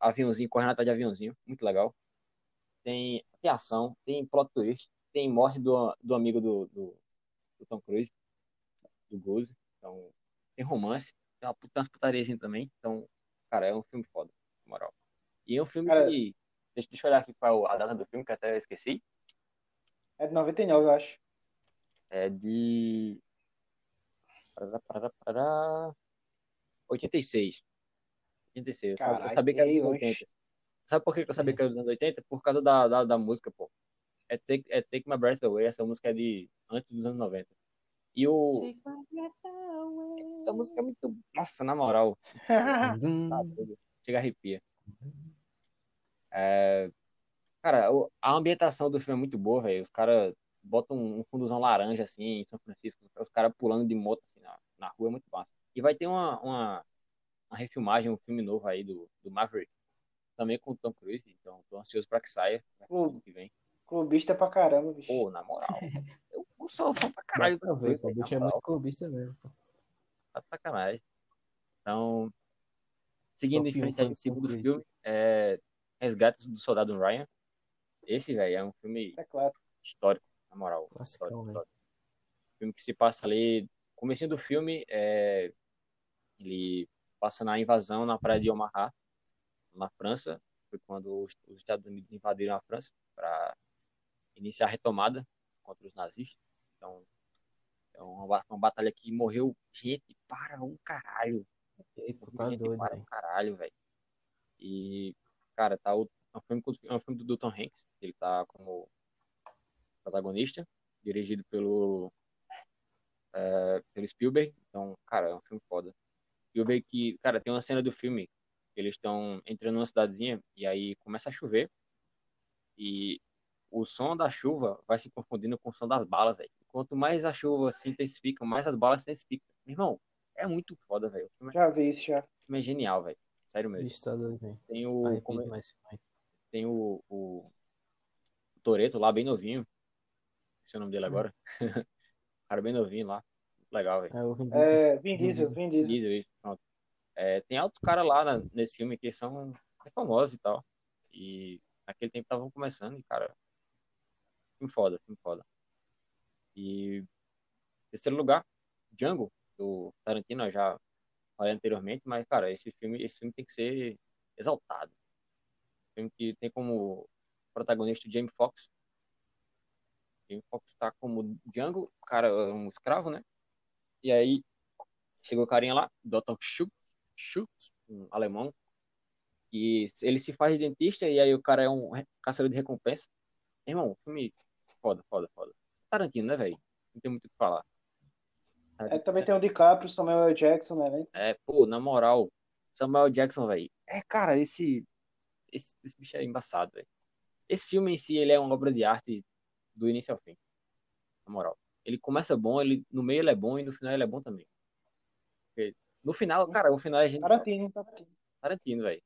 aviãozinho, correndo atrás de aviãozinho, muito legal. Tem, tem ação, tem plot twist, tem morte do, do amigo do, do, do Tom Cruise, do Goose. Então, tem romance, tem uma, puta- umas putariazinhas também. Então, cara, é um filme foda, na moral. E é um filme Cara- que. Deixa, deixa eu olhar aqui qual a data do filme, que até eu esqueci. É de 99, eu acho. É de. Parará, parará, parará. 86. 86. Eu sabia- eu Caralho, sabia que era dos longe. 80. Sabe por que eu sabia que era dos anos 80? Por causa da, da, da música, pô. É Take, é Take My Breath Away. Essa música é de antes dos anos 90. E o. Essa música é muito. Nossa, na moral. [laughs] Tá. Chega a arrepia. É, Cara, a ambientação do filme é muito boa, velho. Os caras botam um fundozão laranja, assim, em São Francisco. Os caras pulando de moto, assim, na, na rua. É muito massa. E vai ter uma, uma, uma refilmagem, um filme novo aí do, do Maverick. Também com o Tom Cruise. Então, tô ansioso pra que saia. Ano que vem. Clubista pra caramba, bicho. Pô, na moral. [laughs] Eu, eu sou fã pra caralho do Dá Tom Cruise, o bicho é muito clubista mesmo. Tá de sacanagem. Então, seguindo em um frente aí, foi o segundo Cruise. filme, é Resgate do Soldado Ryan. Esse, velho, é um filme É claro. histórico, na moral. Classicão, histórico. Filme que se passa ali, comecinho do filme, é, ele passa na invasão na praia de Omaha, na França. Foi quando os, os Estados Unidos invadiram a França para iniciar a retomada contra os nazistas. Então, é uma, uma batalha que morreu gente para um caralho. Eita, tá gente doido, para um caralho, velho. E, cara, tá o, é um filme, é um filme do, do Tom Hanks. Ele tá como protagonista, dirigido pelo, é, pelo Spielberg. Então, cara, é um filme foda. Spielberg que, cara, tem uma cena do filme que eles estão entrando numa cidadezinha e aí começa a chover e o som da chuva vai se confundindo com o som das balas, velho. Quanto mais a chuva se intensifica, mais as balas se intensificam. Meu irmão, é muito foda, velho. É- Já vi isso já. o filme é genial, velho. Sério mesmo. Bicho, tá doido, velho. Tem o, Arrepio como é- demais, pai. tem o, o, o Toreto lá, bem novinho. Esse é o nome dele agora. [laughs] cara bem novinho lá. Legal, velho. É o Vin Diesel. É, Vin Vin Diesel. Vin Diesel. Diesel, isso, pronto. É, tem altos caras lá na- nesse filme que são famosos e tal. E naquele tempo estavam começando, e, cara, filme foda, filme foda. E terceiro lugar, Django, do Tarantino, eu já falei anteriormente, mas, cara, esse filme, esse filme tem que ser exaltado. Filme que tem como protagonista o Jamie Foxx. Foxx está como Django, cara, um escravo, né? E aí chegou o carinha lá, Dr. Schultz, Schultz, um alemão, que ele se faz de dentista e aí o cara é um caçador de recompensa. Irmão, filme foda, foda, foda. Tarantino, né, velho? Não tem muito o que falar. É, também tem o DiCaprio, Samuel L. Jackson, né? É, pô, na moral, Samuel Jackson, velho. É, cara, esse, esse, esse bicho é embaçado, velho. Esse filme em si, ele é uma obra de arte do início ao fim. Na moral. Ele começa bom, ele no meio ele é bom e no final ele é bom também. Porque no final, cara, o final é gente. Tarantino, Tarantino. Tarantino, velho.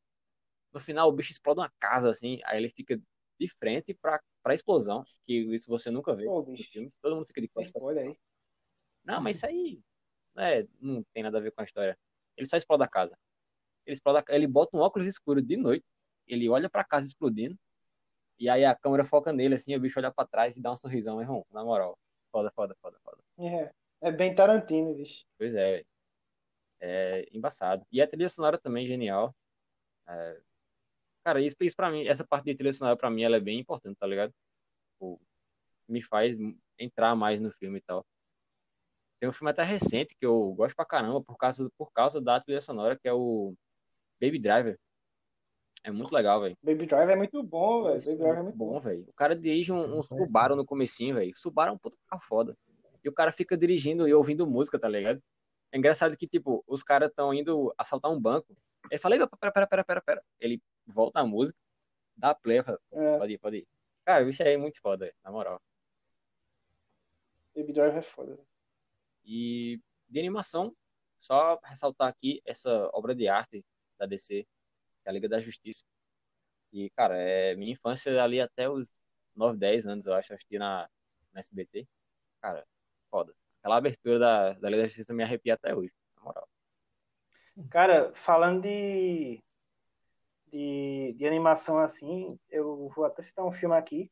No final o bicho explode uma casa assim, aí ele fica de frente pra, pra explosão, que isso você nunca vê Pô, nos filmes. Todo mundo fica de costas. pra Olha aí. Não, mas isso aí é, não tem nada a ver com a história. Ele só explode a casa. Ele explode a, ele bota um óculos escuro de noite, ele olha pra casa explodindo, e aí a câmera foca nele assim, o bicho olha pra trás e dá um sorrisão, irmão, na moral. Foda, foda, foda, foda. É, é bem Tarantino, bicho. Pois é. É embaçado. E a trilha sonora também é genial. É, Cara, isso, isso pra mim, essa parte de trilha sonora pra mim, ela é bem importante, tá ligado? Tipo, me faz entrar mais no filme e tal. Tem um filme até recente que eu gosto pra caramba por causa, por causa da trilha sonora, que é o Baby Driver. É muito legal, velho. Baby Driver é muito bom, velho. Baby Driver é muito bom. velho. O cara dirige um, não um Subaru no comecinho, velho. Subaru é um puta carro foda. E o cara fica dirigindo e ouvindo música, tá ligado? É engraçado que, tipo, os caras estão indo assaltar um banco. Ele fala, "Ei, pera, pera, pera, pera, pera. Ele volta a música, dá play, fala, É, pode ir, pode ir. Cara, o bicho aí é muito foda, velho, na moral. Baby Driver é foda. velho. E de animação, só ressaltar aqui essa obra de arte da DC, que é a Liga da Justiça. E, cara, é minha infância ali até os 9, 10 anos, eu acho, assisti na, na SBT. Cara, foda. Aquela abertura da, da Liga da Justiça me arrepia até hoje, na moral. Cara, falando de, de, de animação assim, eu vou até citar um filme aqui.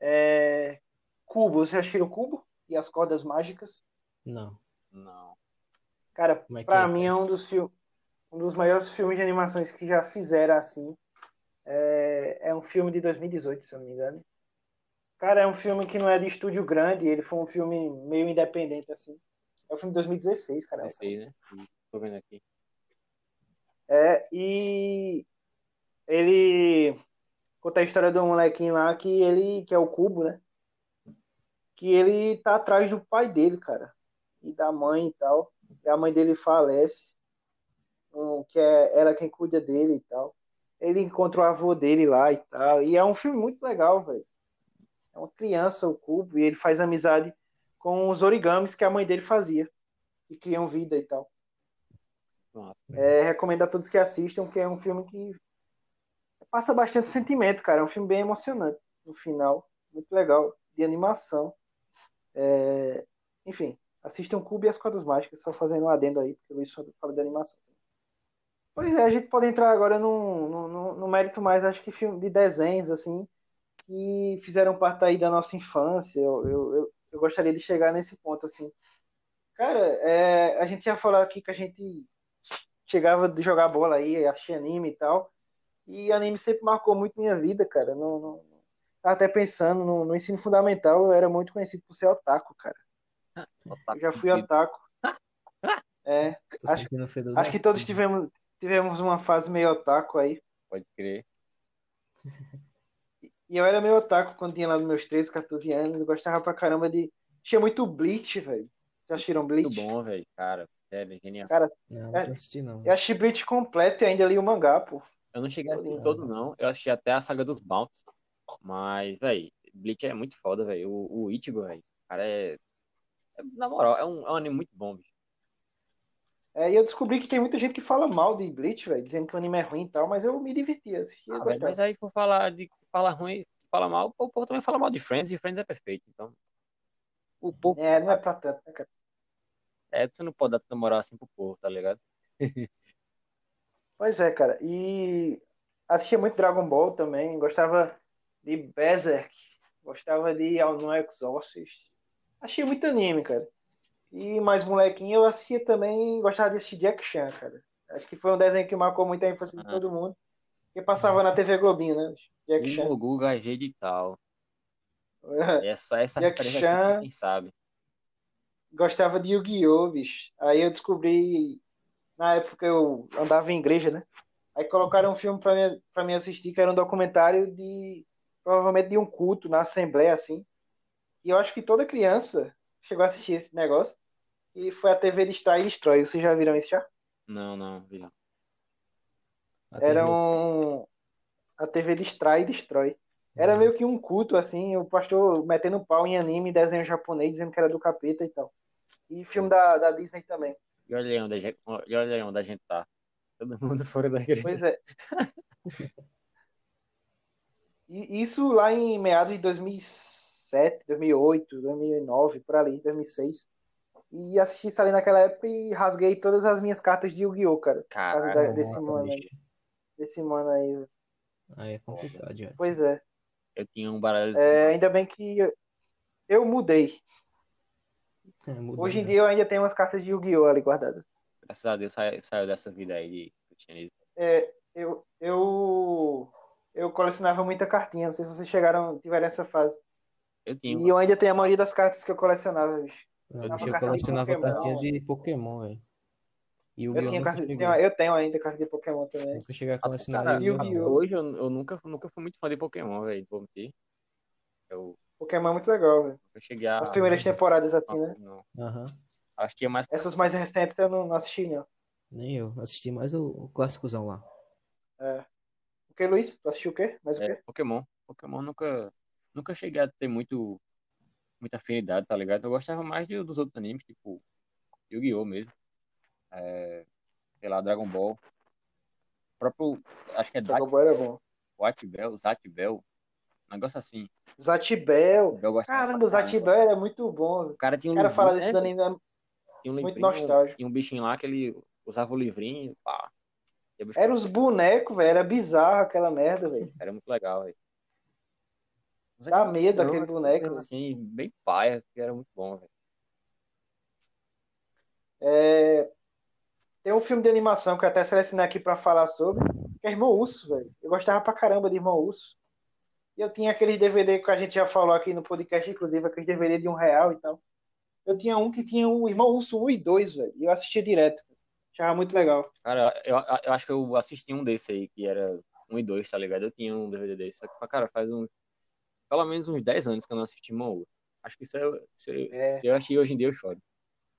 É, Cubo, você assistiu o Cubo e as Cordas Mágicas? Não. Não. Cara, é pra é, mim é um dos, fil- um dos maiores filmes de animações que já fizeram assim. É, é um filme de 2018, se eu não me engano. Cara, é um filme que não é de estúdio grande, ele foi um filme meio independente, assim. É um filme de 2016, cara. 16, né? Tô vendo aqui. É, e ele conta a história de um molequinho lá que ele, que é o Cubo, né? Que ele tá atrás do pai dele, cara. E da mãe e tal. E a mãe dele falece. Um, que é ela quem cuida dele e tal. Ele encontra o avô dele lá e tal. E é um filme muito legal, velho. É uma criança, o Cubo, e ele faz amizade com os origamis que a mãe dele fazia. Que criam vida e tal. Nossa. É, recomendo a todos que assistam, que é um filme que passa bastante sentimento, cara. É um filme bem emocionante no final. Muito legal, de animação. É, enfim, assistam Cubo e as Quadras Mágicas, só fazendo um adendo aí, porque o Luiz só fala de animação. Pois é, a gente pode entrar agora no, no, no- no mérito mais, acho que filme de desenhos, assim, que fizeram parte aí da nossa infância. Eu, eu, eu, eu gostaria de chegar nesse ponto, assim. Cara, é, a gente já falou aqui que a gente chegava de jogar bola aí, assistir anime e tal. E anime sempre marcou muito minha vida, cara. No, no- tava até pensando, no, no ensino fundamental eu era muito conhecido por ser otaku, cara. Eu já fui otaku. [laughs] É, Acho- acho que todos tivemos, tivemos uma fase meio otaku aí. Pode crer. E eu era meio otaku quando tinha lá nos meus 13, 14 anos. Eu gostava pra caramba de. Tinha muito Bleach, velho. Já assistiram Bleach? Muito bom, velho. Cara, sério, genial. Cara, Não, não É, assisti não. eu achei Bleach completo e ainda li o mangá, pô. Eu não cheguei Não. todo, não. Eu assisti até a saga dos Bounties. Mas, velho, Bleach é muito foda, velho. O, o Ichigo, velho. Cara, é, é- Na moral, é um, é um anime muito bom, bicho. É, e eu descobri que tem muita gente que fala mal de Bleach, velho, dizendo que o anime é ruim e tal, mas eu me divertia, assistia Ah, mas aí, por falar de falar ruim, falar mal, o povo também fala mal de Friends e Friends é perfeito. Então, o povo. É, não é pra tanto, né, cara? É, você não pode dar tanta moral assim pro povo, tá ligado? Pois é, cara. E assistia muito Dragon Ball também, gostava de Berserk, gostava de All Exorcist. Assistia muito anime, cara. E mais molequinho eu assistia também, gostava de assistir Jack Chan, cara. Acho que foi um desenho que marcou muito a infância de todo mundo. Que passava na TV Globinho, né? Jack Chan. Gugu, Guga, Gede e tal. [laughs] Essa, essa Jack Chan. aqui, quem sabe. Gostava de Yu-Gi-Oh, bicho. Aí eu descobri, na época eu andava em igreja, né? Aí colocaram um filme pra mim, pra mim assistir, que era um documentário de. Provavelmente de um culto na Assembleia, assim. E eu acho que toda criança chegou a assistir esse negócio. E foi a TV Destrói e Destrói. Vocês já viram isso já? Não, não, vi Era TV. um. A TV Distrai e Destrói. Era meio que um culto, assim, o pastor metendo pau em anime, desenho japonês, dizendo que era do capeta e tal. E filme da, da Disney também. E olha aí onde a gente, olha aí onde a gente tá. Todo mundo fora da igreja. Pois é. [laughs] E isso lá em meados de 2007, 2008, 2009, por ali, 2006. E assisti isso ali naquela época e rasguei todas as minhas cartas de Yu-Gi-Oh, cara. Por causa Cara, da- desse mano aí. Desse mano aí. Aí é complicado, já. Pois é. eu tinha um baralho. É, ainda bem que eu, eu mudei. [laughs] É, mudou, Hoje em né? dia eu ainda tenho umas cartas de Yu-Gi-Oh ali guardadas. Graças a Deus saiu, saiu dessa vida aí de cristianismo. É, eu, eu, eu colecionava muita cartinha. Não sei se vocês chegaram, tiveram essa fase. Eu tinha. E eu ainda tenho a maioria das cartas que eu colecionava, bicho. Não, Eu eu carta de colecionava Pokémon, cartinha de Pokémon, velho. E o Eu carta, nunca, tenho- eu tenho ainda carta de Pokémon também. nunca cheguei a colecionar Cara, Yu-Gi-Oh! Yu-Gi-Oh! não. hoje eu, eu nunca, nunca fui muito fã de Pokémon, velho. não Vou mentir. Eu Pokémon é muito legal, velho. nunca cheguei a. As primeiras temporadas assim, né? Não. Aham. Assistia mais. Essas mais recentes eu não, não assisti, não. Nem eu. Assisti mais o, o clássicozão lá. É. O que, Luiz? Tu assistiu o quê? Mais o É, quê? Pokémon. Pokémon nunca, nunca cheguei a ter muito, muita afinidade, tá ligado? Eu gostava mais de- dos outros animes, tipo Yu-Gi-Oh! mesmo. É, sei lá, Dragon Ball. O próprio, acho que é Dragon Ball era bom. White Bell, Zat Bell. Um negócio assim. Zatibel. Gostava Caramba, o. Zatibel era muito bom. O cara tinha um cara fala desses né? animes. Tinha um muito nostálgico. Tinha um bichinho lá que ele usava o livrinho, pá. Era os bonecos, velho. Era bizarro aquela merda, velho. era muito legal, velho. Mas Dá medo jogo, aquele boneco. velho. Assim, bem paia, que era muito bom, velho. É, Tem um filme de animação que eu até selecionei aqui pra falar sobre, que é Irmão Urso, velho. Eu gostava pra caramba de Irmão Urso. E eu tinha aqueles DVD que a gente já falou aqui no podcast, inclusive, aqueles DVD de um real e tal. Eu tinha um que tinha o Irmão Urso 1 e 2, velho. E eu assistia direto. Achava muito legal. Cara, eu, eu acho que eu assisti um desse aí, que era um e dois, tá ligado? Eu tinha um DVD desse. Só que, cara, faz uns. Pelo menos uns 10 anos que eu não assisti Mão Acho que isso, é, isso é- É, eu achei hoje em dia eu choro.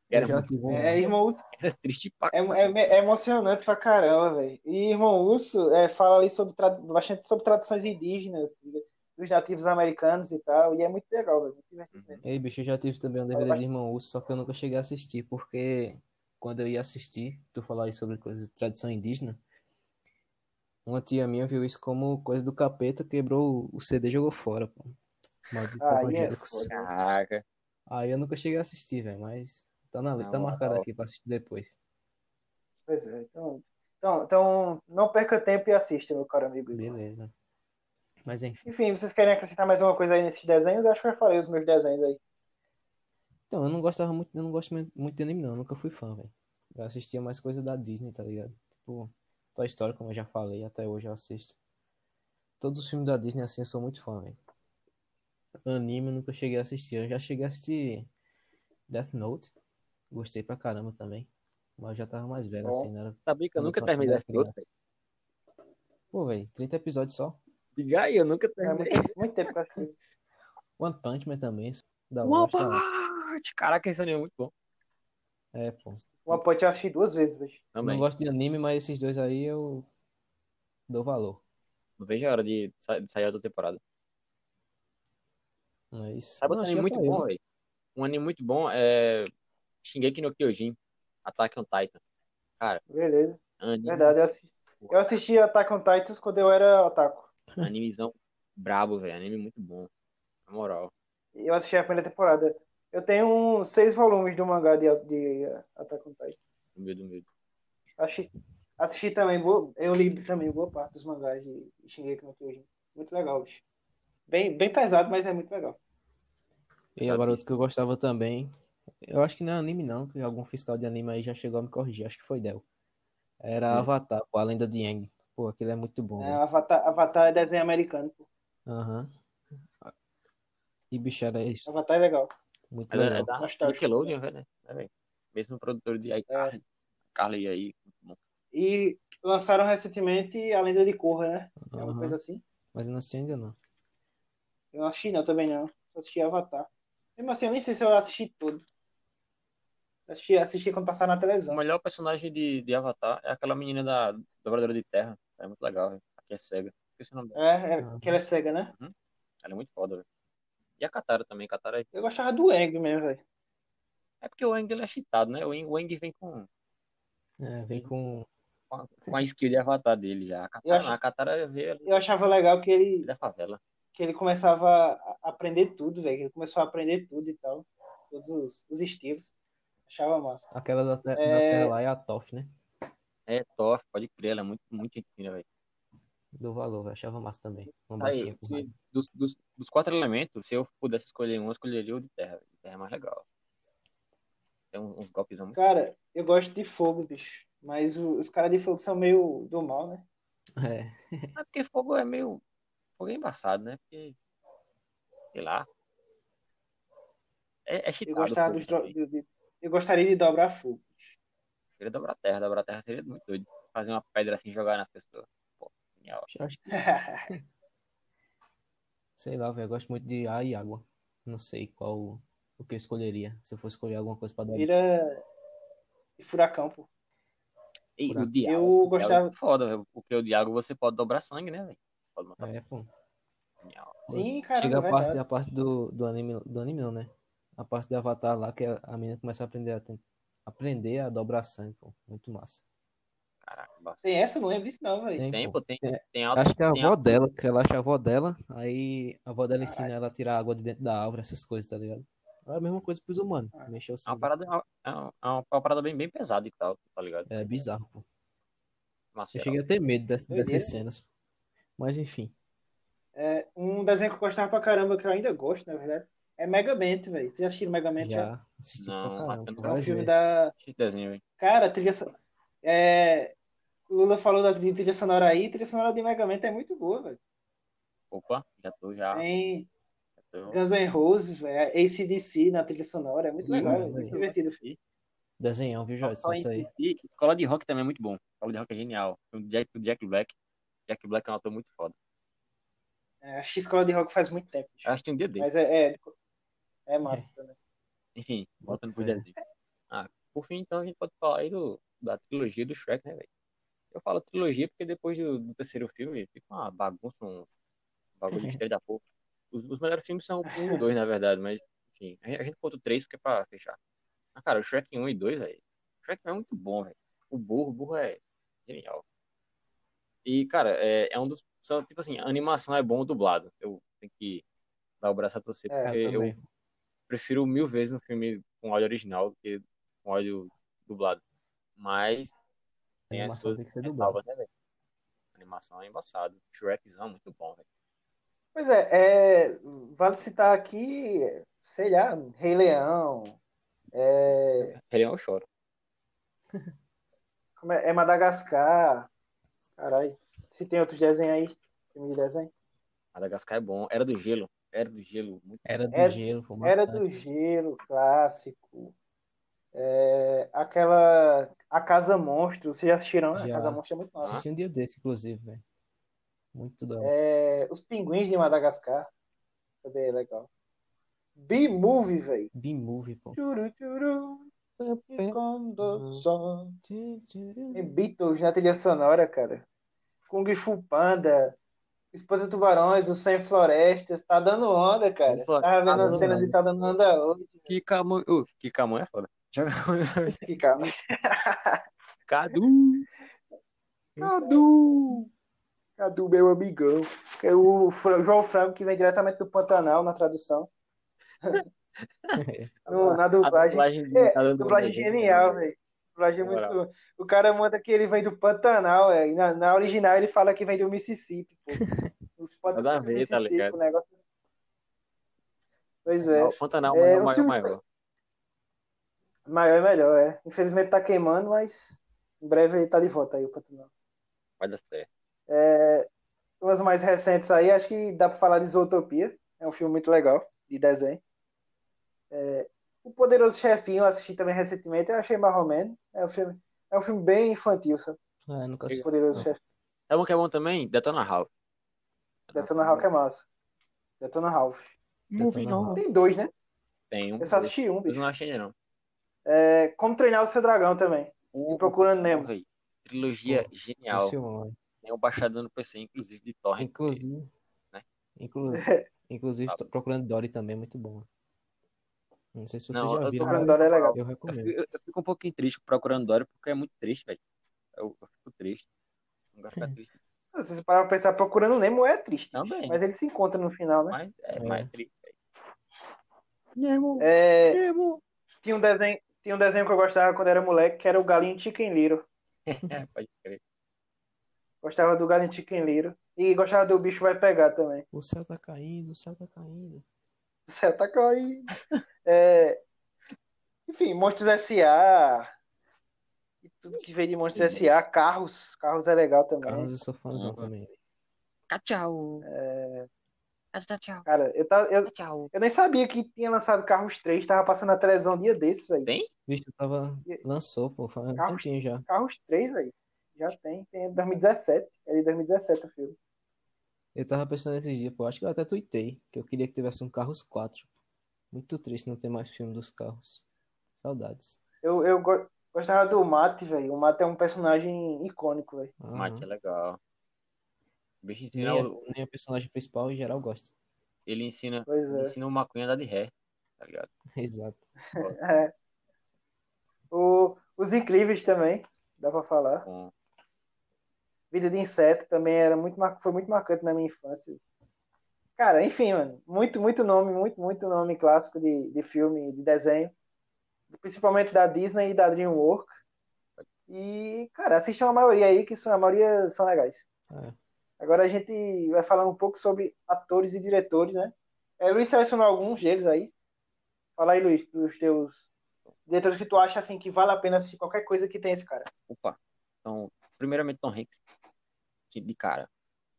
Era já muito bom. é Irmão Urso [laughs] Era triste pra é, é, é emocionante pra caramba, velho. E Irmão Urso é, fala ali sobre trad- bastante sobre tradições indígenas, dos nativos americanos e tal. E é muito legal, velho. Muito divertido mesmo. Ei, bicho, eu já tive também um DVD de Irmão Urso, só que eu nunca cheguei a assistir, porque quando eu ia assistir, tu falar aí sobre coisas de tradição indígena, uma tia minha viu isso como coisa do capeta, quebrou o CD e jogou fora, pô. É evangélicos. foda. Caraca. Aí eu nunca cheguei a assistir, velho, mas tá na Na tá marcado moral. aqui pra assistir depois. Pois é, então, então, então não perca tempo e assista, meu caro amigo. Beleza. Mas enfim. Enfim, vocês querem acrescentar mais alguma coisa aí nesses desenhos? Eu acho que eu já falei os meus desenhos aí. Então, eu não gostava muito, eu não gosto muito muito de anime, não. Eu nunca fui fã, velho. Eu assistia mais coisa da Disney, tá ligado? Tipo, Toy Story, como eu já falei, até hoje eu assisto. Todos os filmes da Disney, assim, eu sou muito fã, velho. Anime eu nunca cheguei a assistir. Eu já cheguei a assistir Death Note. Gostei pra caramba também. Mas eu já tava mais velho, Bom. assim, não era. Sabia que eu nunca terminei Death Note, criança. Pô, velho, 30 episódios só. Diga aí, eu nunca É terminei. muito, muito tempo que eu assisti. One Punch Man também. Da One? Punch! Caraca, esse anime é muito bom. É, pô. Uma Punch eu assisti duas vezes, velho. Também. Não gosto de anime, mas esses dois aí eu dou valor. Não vejo a hora de, sa- de sair a outra temporada. Mas. Sabe Não, outro acho anime muito saiu, bom, velho? Um anime muito bom é Shingeki no Kyojin. Attack on Titan. Beleza. Anime, Verdade, eu assisti. Eu assisti Attack on Titans quando eu era otaku. animezão brabo, velho. Anime muito bom. Na moral. Eu assisti a primeira temporada. Eu tenho uns seis volumes do mangá de, de Attack on Titan. Humilde, humilde. Assisti, assisti também, eu li também boa parte dos mangás de Shingeki no Kyojin. Muito legal, bicho. Bem, bem pesado, mas é muito legal. E agora outro que eu gostava também. Eu acho que não é anime, não, que algum fiscal de anime aí já chegou a me corrigir. Acho que foi Del. Era Hum. Avatar, pô, a lenda de Aang. Pô, aquele é muito bom. É, velho. Avatar, Avatar é desenho americano. pô. Aham. E bicho, era isso. Avatar é legal. Muito É, da- é legal. da. Nickelodeon, velho. É, velho. Mesmo produtor de iCarly. Carly aí. Muito bom. E Lançaram recentemente A Lenda de Korra, né? É uma coisa assim. Mas eu não assisti ainda não. Eu não assisti não, também não. Só assisti Avatar. Mesmo assim, eu nem sei se eu assisti tudo. Assisti, assisti quando passaram na O televisão. melhor personagem de, de Avatar é aquela menina da Dobradora de Terra. É muito legal, velho. Aqui é cega. Esqueci o nome dela. É, é que ela é cega, né? Ela é muito foda, velho. E a Katara também. Katara é... Eu gostava do Eng mesmo, velho. é porque o Aang ele é cheatado, né? O Aang, o Aang vem com, É, vem com. com a, com a skill de Avatar dele já. A Eu Katara, acho- não, a Katara veio Eu achava legal que ele, da favela. que ele começava a aprender tudo, velho. que Ele começou a aprender tudo e tal. Todos os, os estilos. Achava massa. Aquela da, te- da É. terra lá é a Toff, né? É, Toff, pode crer, ela é muito, muito fina, velho. Do valor, velho. Achava massa também. Uma Aí, se- dos, dos, dos quatro elementos, se eu pudesse escolher um, eu escolheria o de terra. velho. De terra é mais legal. Tem uns, uns golpes muito. Cara, eu gosto de fogo, bicho. Mas o- os caras de fogo são meio do mal, né? É. É porque fogo é meio. Fogo é embaçado, né? Porque. Sei lá. É, é Eu gostava dos Eu gostaria de dobrar fogo. Queria dobrar terra. Dobrar terra seria muito doido. Fazer uma pedra assim e jogar nas pessoas. Genial. Acho- que, [laughs] sei lá, velho. Eu gosto muito de ar e água. Não sei qual o que eu escolheria. Se eu fosse escolher alguma coisa pra dar. Vira de furacão, pô. E Por o diabo. Eu o diabo gostava- É foda, velho. Porque o diabo você pode dobrar sangue, né, velho? Pode matar. É, pô. Genial. Sim, cara, Chega é a parte, verdade. a parte do, do anime, do anime não, né? A parte de Avatar lá, que a, menina começa a aprender a, aprender a dobrar sangue, pô. Muito massa. Caraca, bastante. Tem essa? Eu não lembro disso não, velho. Tem, Tem, pô. tem, É, tem alto. Acho que é a avó alto- dela, que ela acha a avó dela, aí a avó dela ensina ela a tirar água de dentro da árvore, essas coisas, tá ligado? É a mesma coisa pros humanos, Ah. mexer o É uma parada, é uma, é uma, uma parada bem, bem pesada e tal, tá ligado? É bizarro, pô. Eu cheguei a ter medo dessas, dessas cenas. Mas enfim. É, um desenho que eu gostava pra caramba, que eu ainda gosto, na verdade, é Megamente, velho. Vocês já assistiram Megamente? Já? Já assisti Não, pra caramba. É um filme da. Esse desenho, velho. Cara, a trilha. É... O Lula falou da trilha sonora aí, a trilha sonora de Megamente é muito boa, velho. Opa, já tô, já. Tem já tô. Guns N' Roses, velho, ACDC na trilha sonora, é muito Sim, legal, é muito divertido. Desenhão, viu, Joyce? Isso aí. E Escola de Rock também é muito bom. Escola de Rock é genial. O Jack, o Jack Black. Jack Black é um ator muito foda. É, a X-Escola de Rock faz muito tempo, acho que tem um dia dele. mas é, é, é massa também. Enfim, voltando pro desenho. Ah, por fim, então, a gente pode falar aí do, da trilogia do Shrek, né, velho? Eu falo trilogia porque depois do, do terceiro filme fica uma bagunça, um bagulho de [laughs] estrela da porra. Os, os melhores filmes são o 1 e 2, na verdade, mas, enfim, a gente, a gente conta o 3 porque é pra fechar. Cara, o Shrek 1 e 2, velho. O Shrek é muito bom, velho. O burro, o burro é genial. E, cara, é, é um dos. São, tipo assim, animação é bom dublado. Eu tenho que dar o braço a torcer, É, porque Eu eu prefiro mil vezes um filme com áudio original do que com áudio dublado. Mas tem as animação suas tem que ser dublada. ressalvas, né? A animação é embaçado. Shrekzão, muito bom, velho. Pois é, é, vale citar aqui, sei lá, Rei Leão, é, Rei Leão eu choro. como é, é Madagascar, caralho. Se tem outros desenhos aí, filme de desenho. Madagascar é bom. Era do Gelo. Era do Gelo. Muito Era do Era- gelo. Era do Gelo, clássico. É, aquela, A Casa Monstro, vocês já assistiram? né? A Já. Casa Monstro é muito massa. Assisti um dia desse, inclusive, velho. Muito da hora. É, Os Pinguins de Madagascar, também é legal. B-Movie, velho. B-Movie, pô. Churu, churu, e Tem Beatles na trilha sonora, cara. Kung Fu Panda, Esposa Tubarões, o Sem Florestas, tá dando onda, cara. Tava vendo tá a dando cena de tá dando onda hoje. Que camão. Uh, que camão é foda. Joga. [laughs] [laughs] Cadu. Cadu! Cadu, meu amigão. É o João Frango, que vem diretamente do Pantanal na tradução. [laughs] No- na A dublagem. dublagem de É, tá dublagem genial, gente. velho. Dublagem muito. O cara manda que ele vem do Pantanal, velho. Na, na original ele fala que vem do Mississippi, pô. Os a Pantanal do ver, tá Mississippi, ligado? o negócio assim. Pois é. O Pantanal É, é o maior, filmes- maior. Maior é melhor, é. Infelizmente tá queimando, mas em breve ele tá de volta aí, o Pantanal. Vai dar certo. É, umas mais recentes aí, acho que dá pra falar de Zootopia. É um filme muito legal, de desenho. É, o Poderoso Chefinho eu assisti também recentemente, eu achei menos. É um filme, é um filme bem infantil, sabe? É, nunca assisti. Poderoso não. Chefão. Sabe um que é bom também? Detona Ralph. Detona Ralph é massa. Detona Ralph. Detona Ralph. Tem dois, né? Tem um. Eu só assisti um, Eu bicho. não achei ainda, não. É, Como Treinar o Seu Dragão também. E Procurando Nemo. Trilogia genial. Um. Tem o baixador no PC, inclusive, de Torrent. Inclusive, né? inclu- [laughs] inclusive Ah. tô procurando Dory também, muito bom. Não sei se vocês Não, já eu viram, Procurando Dory é legal. eu Eu recomendo. fico, eu fico um pouquinho triste procurando Dory porque é muito triste, velho. Eu, eu fico triste. Não gosto de ficar triste. Se você parar pra pensar, Procurando Nemo é triste. Também. Mas ele se encontra no final, né? Mas é, É. mais triste, velho. Nemo, É, Nemo. tinha, um desenho, tinha um desenho que eu gostava quando era moleque, que era o Galinho Chicken Little. [laughs] É, pode crer. Gostava do Galinho Chicken Little. E gostava do Bicho Vai Pegar também. O céu tá caindo, o céu tá caindo. Você tá caindo. [laughs] É, Enfim, Monstros S.A. E tudo que veio de Monstros S.A. Carros. Carros é legal também. Carlos eu sou fãzão Uhum. também. Tchau. É, Tchau, tchau. Cara, eu, tava, eu, Tchau. eu nem sabia que tinha lançado Carros 3. Tava passando na televisão um dia desses, velho. Tem? Bicho, tava. Lançou, pô, faz um Carros- tempinho já. Carros 3, velho. Já tem. Tem 2017. É de 2017 o filme. Eu tava pensando esses dias, pô, acho que eu até tuitei, que eu queria que tivesse um Carros 4. Muito triste não ter mais filme dos carros. Saudades. Eu, eu go- gostava do Mate, velho. O Mate é um personagem icônico, velho. Aham. Mate é legal. O bicho Nem, ensina, é- o- nem o personagem principal em geral gosta. ele ensina, Pois é. ensina o maconha a dar de ré, tá ligado? [laughs] Exato. [laughs] É. O, os Incríveis também, dá pra falar. Com Vida de Inseto também era muito, foi muito marcante na minha infância. Cara, enfim, mano, muito, muito nome, muito, muito nome clássico de, de filme, de desenho, principalmente da Disney e da DreamWorks. E, cara, assistam a maioria aí, que são, a maioria são legais. É. Agora a gente vai falar um pouco sobre atores e diretores, né? É, Luiz selecionou alguns deles aí. Fala aí, Luiz, dos teus diretores que tu acha assim que vale a pena assistir qualquer coisa que tem esse cara. Opa. Então, primeiramente Tom Hanks. Sim, De cara.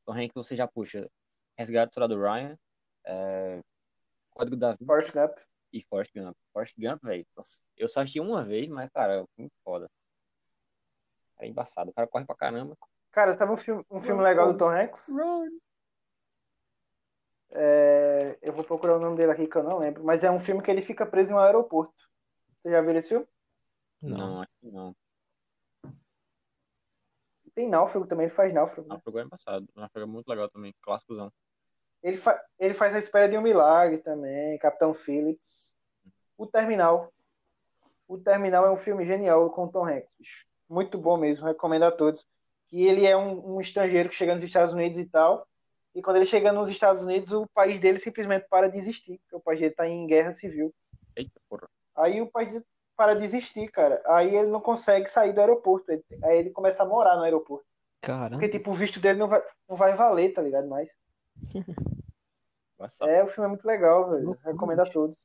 Tom Hanks você já puxa Resgate do Soldado Ryan, é, Código da Vida Forrest Gump. e Forrest Gump. Forrest Gump, velho. nossa, Eu só assisti uma vez, mas, cara, é filme foda. É embaçado. O cara corre pra caramba. Cara, sabe um filme, um filme legal do Tom Hanks? É, eu vou procurar o nome dele aqui que eu não lembro, mas é um filme que ele fica preso em um aeroporto. Você já viu esse filme? Não. Acho que não. Tem Náufrago também, ele faz Náufrago. né? Náufrago é embaçado. Náufrago é muito legal também. Clássicozão. Ele, fa ele faz A Espera de um Milagre também, Capitão Phillips. O Terminal. O Terminal é um filme genial com o Tom Hanks. bicho. Muito bom mesmo, recomendo a todos. Que ele é um, um estrangeiro que chega nos Estados Unidos e tal. E quando ele chega nos Estados Unidos, o país dele simplesmente para de existir, porque o país dele está em guerra civil. Eita, porra. Aí o país para de existir, cara. Aí ele não consegue sair do aeroporto. Ele- Aí ele começa a morar no aeroporto. Caramba. Porque, tipo, o visto dele não vai, não vai valer, tá ligado? Mais. [laughs] É, o filme é muito legal, velho. Recomendo a todos.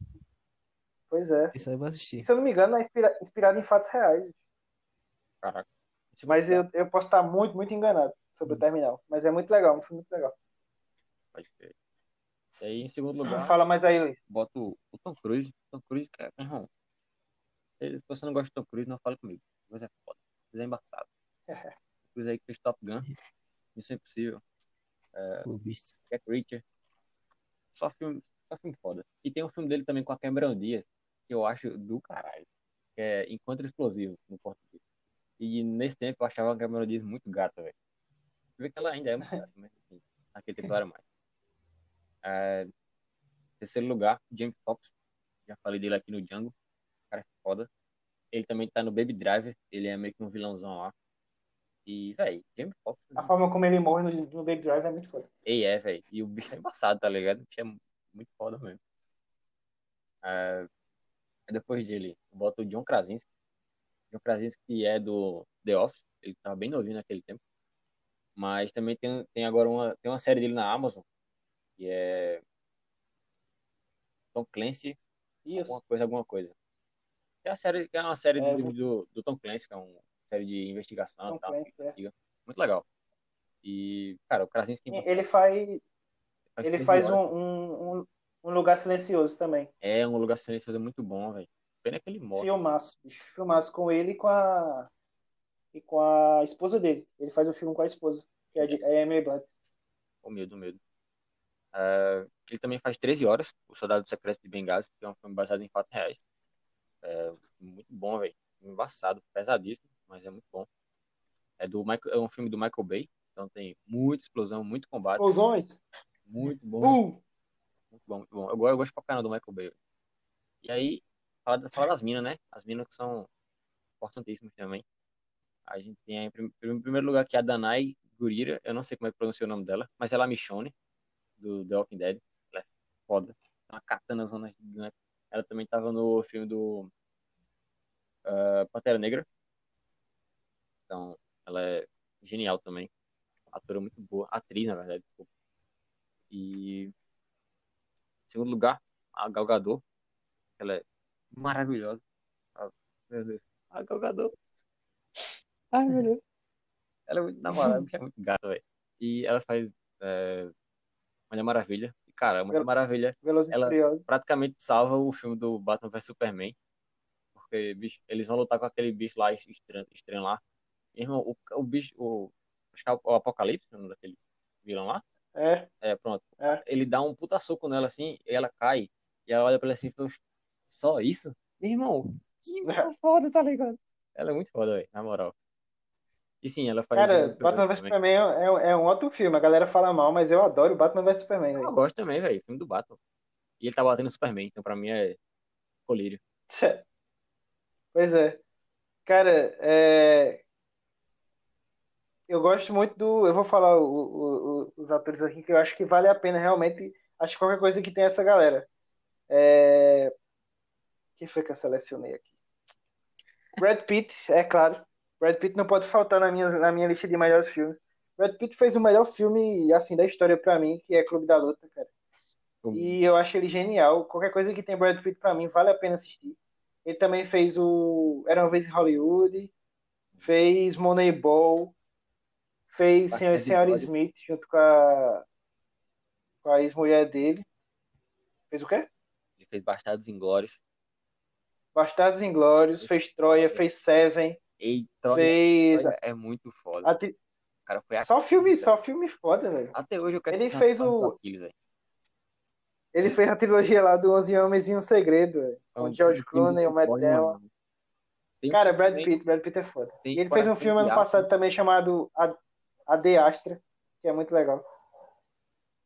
Pois é. Isso aí eu vou assistir. Se eu não me engano, é inspira- inspirado em fatos reais. Caraca. Mas eu, eu posso estar muito, muito enganado sobre o terminal. Mas é muito legal, um filme muito legal. Pode crer. E aí, em segundo lugar, Fala mais aí, Luiz. boto o Tom Cruise. Tom Cruise, cara, irmão. Se você não gosta de Tom Cruise, não fala comigo. Você é foda. Você é embaçado. Tom Cruise aí que fez Top Gun. Missão Impossível. Clubista. Jack Reacher. Só filme, só filme foda. E tem um filme dele também com a Cameron Diaz, que eu acho do caralho. Que é Encontro Explosivo, no português. E nesse tempo eu achava a Cameron Diaz muito gata, velho. Vê que ela ainda é muito gata, mas enfim, naquele tempo era mais. É, terceiro lugar, James Foxx. Já falei dele aqui no Django. O cara é foda. Ele também tá no Baby Driver. Ele é meio que um vilãozão lá. E, velho, James Foxx. A forma como ele morre no, no Baby Drive é muito foda. E é, velho. E o bicho é embaçado, tá ligado? O bicho é muito foda mesmo. É, depois dele, eu boto o John Krasinski. John Krasinski é do The Office. Ele tava bem novinho naquele tempo. Mas também tem, tem agora uma, tem uma série dele na Amazon. Que é Tom Clancy, Isso. alguma coisa, alguma coisa. É, a série, é uma série É, do, do, do Tom Clancy, que é uma série de investigação e tal. Clancy, é. Muito legal. E, cara, o Krasinski Ele faz, faz ele faz um, um, um, um lugar silencioso também. É um lugar silencioso muito bom, velho. Pena que ele morre. Filmaço, bicho. Filmaço com ele e com a. e com a esposa dele. Ele faz o filme com a esposa, que é a de- é Emily Blunt. O medo, o medo. É, ele também faz 13 horas, O Soldado Secreto de Benghazi, que é um filme baseado em fatos reais. É muito bom, velho. Embaçado, pesadíssimo, mas é muito bom. É, do Michael, é um filme do Michael Bay, então tem muita explosão, muito combate, Explosões. muito bom, Uh! muito bom, muito bom. Eu, eu gosto pra caramba do Michael Bay. E aí, fala, da- fala das minas, né? As minas que são importantíssimas também. A gente tem aí, em prim- em primeiro lugar aqui a Danai Gurira, eu não sei como é que pronuncia o nome dela, mas ela é a Michonne, do The Walking Dead. Ela é foda. É Uma katana zona gigante. Ela também tava no filme do ah, Pantera Negra. Então, ela é genial também. Atora muito boa. Atriz, na verdade. desculpa. E em segundo lugar, a Gal Gadot. Ela é maravilhosa. Ah, meu Deus. A Gal Gadot. Ai, meu Deus. Ela é muito namorada, é muito gata, velho. E ela faz é, Mulher Maravilha. E, cara, a Mulher Ela- Maravilha Velozes e Ela- Furiosos. praticamente salva o filme do Batman vs Superman. Porque bicho, eles vão lutar com aquele bicho lá estranho, estranho lá. Irmão, o, o bicho, o, acho que é o Apocalipse, o nome daquele vilão lá. É, É, pronto. É. Ele dá um puta soco nela assim, e ela cai. E ela olha pra ele assim e fala, só isso? Meu irmão, que [laughs] É. foda, tá ligado? Ela é muito foda, velho, na moral. E sim, ela faz. cara, Batman vs. Superman é, é um ótimo filme. A galera fala mal, mas eu adoro Batman vs Superman, Eu velho. gosto também, velho, filme do Batman. E ele tá batendo no Superman, então pra mim é colírio. Pois é. Cara, é... eu gosto muito do. Eu vou falar o- o- o- os atores aqui que eu acho que vale a pena realmente. Acho que qualquer coisa que tem essa galera. É... Quem foi que eu selecionei aqui? Brad Pitt, é claro. Brad Pitt não pode faltar na minha, na minha lista de melhores filmes. Brad Pitt fez o melhor filme assim da história pra mim, que é Clube da Luta, cara. E eu acho ele genial. Qualquer coisa que tem Brad Pitt pra mim vale a pena assistir. Ele também fez o Era uma vez em Hollywood, fez Moneyball, fez Senhor, Senhora. Smith junto com a, com a ex-mulher dele. Fez o quê? Ele fez Bastardos Inglórios. Bastardos Inglórios, fez Troia, fez Seven, Eita, fez. é muito foda. cara foi Só filme, só filme foda, velho. Até hoje eu quero Ele fez o-. Ele fez a trilogia lá do Onze Homens e um Segredo, velho. Com o George Clooney, o Matt. Tem Cara, Brad Pitt, Brad Pitt é foda. E ele fez um filme ano passado também chamado A, a De Astra, que é muito legal.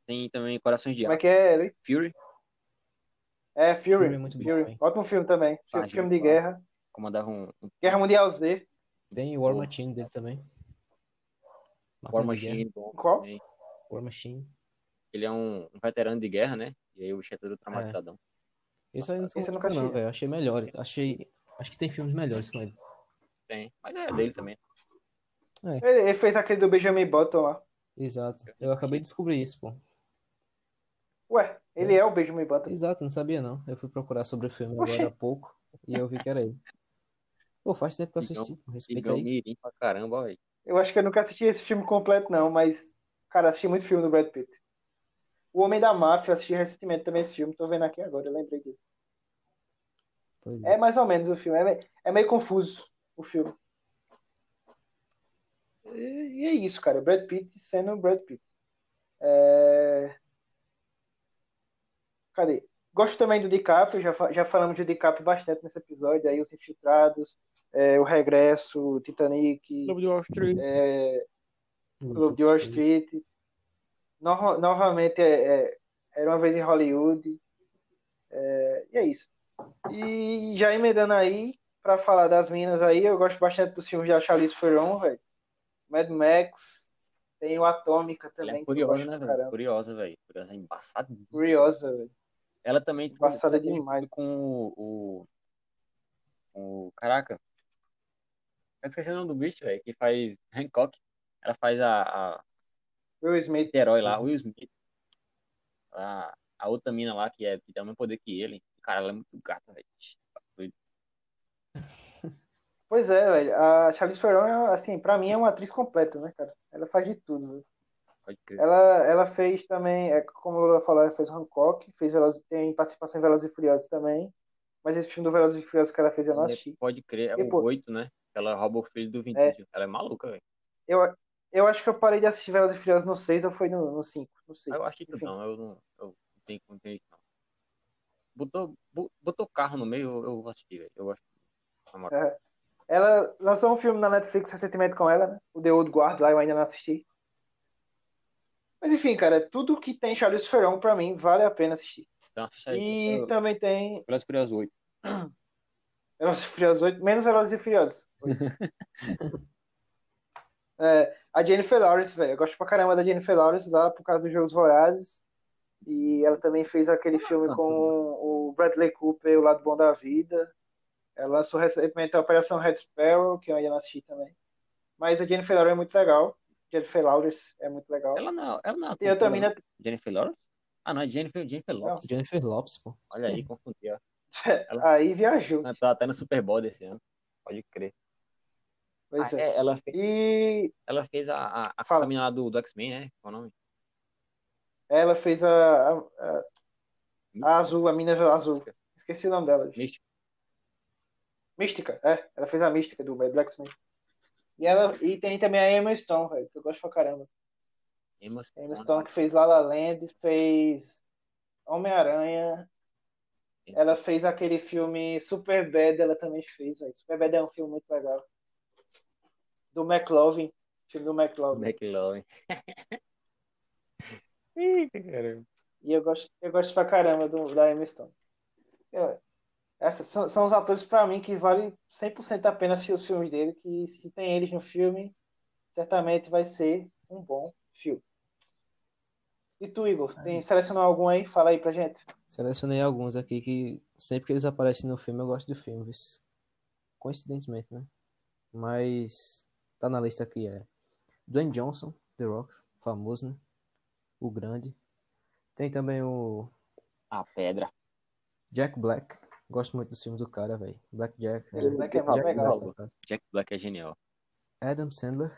Tem também Corações de Como é que é ele? Fury, É, Fury. Fury é muito bom, Fury. hein? Ótimo filme também. Sargento filme de guerra. comandava um, Guerra Mundial Z. Tem o War Bom. Machine dele também. War. Machine. bom Qual? também. War Machine. Ele é um, um veterano de guerra, né? E aí o bicho é todo traumatizadão. Isso aí não Esse nunca não, velho. Achei melhor. Achei. Acho que tem filmes melhores com ele. Tem. Mas é dele também. Ele, ele fez aquele do Benjamin Button lá. Exato. Eu acabei de descobrir isso, pô. Ué, ele é o Benjamin Button. Exato, não sabia não. Eu fui procurar sobre o filme Oxi. agora há pouco e eu vi que era ele. Pô, faz tempo que eu assisti. Respeita aí. mirim pra caramba, velho. Eu acho que eu nunca assisti esse filme completo, não, mas, cara, assisti muito filme do Brad Pitt. O Homem da Máfia, eu assisti recentemente também esse filme, tô vendo aqui agora, eu lembrei dele. Pois É é. mais ou menos o filme, é meio, é meio confuso o filme. E, e é isso, cara, Brad Pitt sendo Brad Pitt. É... Cadê? Gosto também do DiCaprio, já, já falamos de DiCaprio bastante nesse episódio, aí Os Infiltrados, é, O Regresso, Titanic, Lobo de Wall Street. é, Clube de Wall Street. No- novamente, é, é, Era uma vez em Hollywood. É, e é isso. E já emendando aí, pra falar das minas aí, eu gosto bastante dos filmes da Charlize Theron, velho. Mad Max. Tem o Atômica Ela também. é curiosa, né, velho? Curiosa, velho. Curiosa, é embaçada. Curiosa, velho. Ela também ela teve demais. com o, o. o- Caraca. Eu esqueci o nome do bicho, velho, que faz Hancock. Ela faz a, a Will Smith. herói lá, Will Smith. A, a outra mina lá, que, é, que tem o mesmo poder que ele. Cara, ela é muito gata, velho. Pois é, velho. A Charlize Theron, é, assim, pra mim é uma atriz completa, né, cara? Ela faz de tudo, velho. Ela, ela fez também, é, como eu falou, ela fez Hancock, fez Veloz, tem participação em Velozes e Furiosos também. Mas esse filme do Velozes e Furiosos que ela fez eu não assisti. Pode crer. É E, o pô, 8, né? ela rouba o filho do Vin É. Ela é maluca, velho. Eu, eu acho que eu parei de assistir Velozes e Furiosos no 6 ou foi no, no 5, não sei. Eu acho que Enfim. não, eu não, eu não tenho como ter isso, não. Botou, bo- botou carro no meio, eu, eu vou assistir, velho. Eu moral. É. Ela lançou um filme na Netflix recentemente com ela, né? O The Old Guard, lá eu ainda não assisti. Mas enfim, cara, tudo que tem Charlize Theron, pra mim, vale a pena assistir. Então. E Eu- também tem Velozes e Furiosos 8. [clears throat] Velozes e Furiosos 8, menos Velozes e Furiosos. [laughs] É, a Jennifer Lawrence, velho. Eu gosto pra caramba da Jennifer Lawrence lá por causa dos Jogos Vorazes. E ela também fez aquele filme com o Bradley Cooper, O Lado Bom da Vida. Ela lançou recentemente a Operação Red Sparrow, que eu ainda não assisti também. Mas a Jennifer Lawrence é muito legal. Jennifer Lawrence é muito legal. Ela não, ela não é E eu também ator, Jennifer Lawrence? Ah, não, é Jennifer, Jennifer Lopes. Jennifer Lopes, pô. Olha aí, confundi. ó. [laughs] Aí viajou. Ela tá até no Super Bowl desse ano. Pode crer. Pois Ah, é. é, ela, fez, E ela fez a, a, a Fala. caminhada do, do X-Men, né? Qual é o nome? ela fez a, a, a, a azul, a mina azul. Esqueci o nome dela. Místico. Mística, é. Ela fez a mística do do X-Men. E, ela, e tem também a Emma Stone, velho, que eu gosto pra caramba. Emma A Emma Stone. Stone que fez La La Land, fez Homem-Aranha. Ela fez aquele filme Super Bad, ela também fez, velho. Super Bad é um filme muito legal. Do McLovin. Filme do McLovin. McLovin. Eita, caramba. E eu gosto, eu gosto pra caramba do, da Emma Stone. Eu- essas são, são os atores pra mim que vale 100% a pena assistir os filmes dele, que se tem eles no filme, certamente vai ser um bom filme. E tu, Igor, tem, selecionou algum aí? Fala aí pra gente. Selecionei alguns aqui que sempre que eles aparecem no filme eu gosto do filme. Coincidentemente, né? Mas tá na lista aqui é Dwayne Johnson, The Rock, famoso, né? O grande. Tem também o A pedra. Jack Black. Gosto muito dos filmes do cara, velho. Black Jack. Jack Black é mal Jack pegado. Black. Jack Black é genial. Adam Sandler.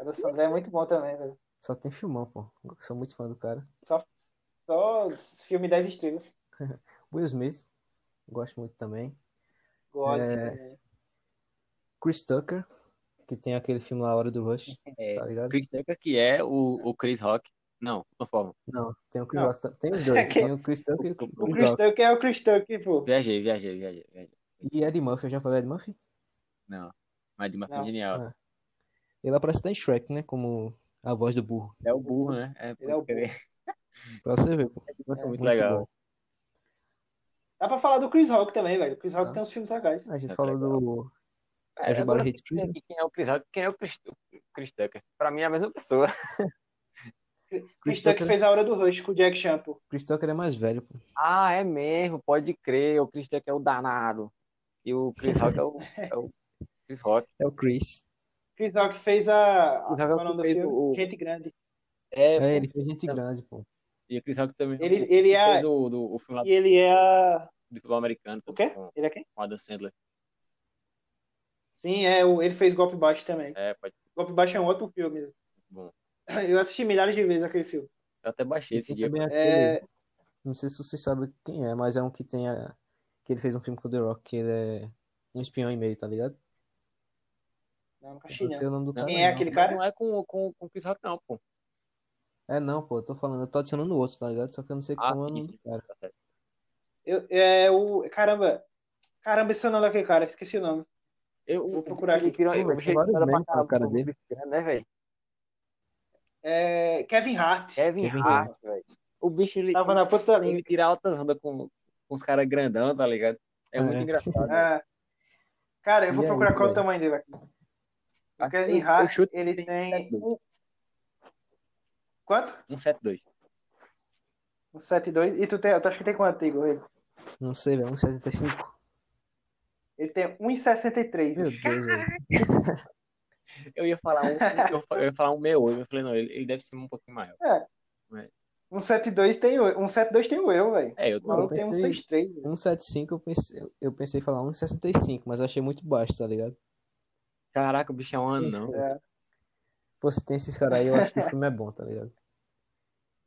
Adam Sandler é muito bom também, velho. Só tem filmão, pô. Sou muito fã do cara. Só filme 10 estrelas. [laughs] Will Smith. Gosto muito também. God. É. também. Chris Tucker. Que tem aquele filme lá, A Hora do Rush. É, Tá ligado? Chris Tucker, que é o, o Chris Rock. Não, não forma. Não, tem o Chris. Rock. Tem os [laughs] dois. Que- Tem o Chris Tucker e o O Chris Chris Rock. Tucker é o Chris Tucker, pô. Viajei, viajei, viajei. viajei. E Eddie Murphy. Eu já falei Eddie Murphy? Não. Mas de uma Não. genial. Ah. Ele aparece até em Shrek, né? Como a voz do burro. É o burro, né? É, Ele é o crer. Pra você ver, pô. muito, Muito legal. bom. Dá pra falar do Chris Rock também, velho. O Chris Rock Ah. tem uns filmes legais. A gente É falou legal. do É, Everybody agora, Hates Chris. né? quem é o Chris Rock? Quem é o Chris, o Chris Tucker? Pra mim é a mesma pessoa. [laughs] Chris Tucker fez a hora do Rush com o Jack Chan, pô. Chris Tucker é mais velho, pô. Ah, é mesmo, pode crer. O Chris Tucker é o danado. E o Chris Rock é o, é o Chris Rock. É o Chris. Chris Rock fez a. Chris Rock é o nome do fez filme? o- Gente Grande. É, É, ele fez gente grande, pô. e o Chris Rock também Ele- o- ele é- fez o, do, o filme lá E ele é a. do futebol americano. O quê? Com Ele é quem? com Adam Sandler. Sim, é. o- Ele fez Golpe Baixo também. É, pode Golpe Baixo é um outro filme. bom. [coughs] Eu assisti milhares de vezes aquele filme. Eu até baixei esse dia. aquele. É. Não sei se você sabe quem é, mas é um que tem a... Que ele fez um filme com o The Rock, que ele é um espião e meio, tá ligado? Não, nunca assisti, Não sei o nome do cara. Quem é não. aquele cara? Não é com, com, com o Chris Rock, não, pô. É não, pô, eu tô falando, eu tô adicionando o outro, tá ligado? Só que eu não sei Ah, como é o nome do cara. Tá. Eu, é o. Caramba. Caramba, esse é o nome daquele cara. Esqueci o nome. Eu, Vou procurar aqui. Eu achei vários que era pra memes com a caralho, cara pô, dele. grande, né, velho? É. Kevin Hart. Kevin Kevin Hart, velho. O bicho, ele, Tava na ponta da língua. ele tira alta onda com, com os caras grandão, tá ligado? É, É. muito engraçado. É. Cara, eu vou E é procurar isso, qual é o tamanho dele aqui. O Kevin eu- eu Hart, que ele tem tem. 172. um- Quanto? 172. Um 7,2. E tu, tem, tu acha que tem quanto, Igor? Ele, Não sei, velho, 1,75. ele tem 1,63. Meu. Deus, velho. [laughs] Eu ia falar um, eu, ia falar um meu hoje. Eu falei, não, ele, ele deve ser um pouquinho maior. Um 7,2 tem o. Um 7,2 tem o eu, velho. É, eu O tô. maluco tem um pensei- 6,3. velho. 1,75 eu pensei, eu pensei em falar 1,65, mas eu achei muito baixo, tá ligado? Caraca, o bicho é um anão. É. Pô, se tem esses caras aí, eu acho que o filme é bom, tá ligado?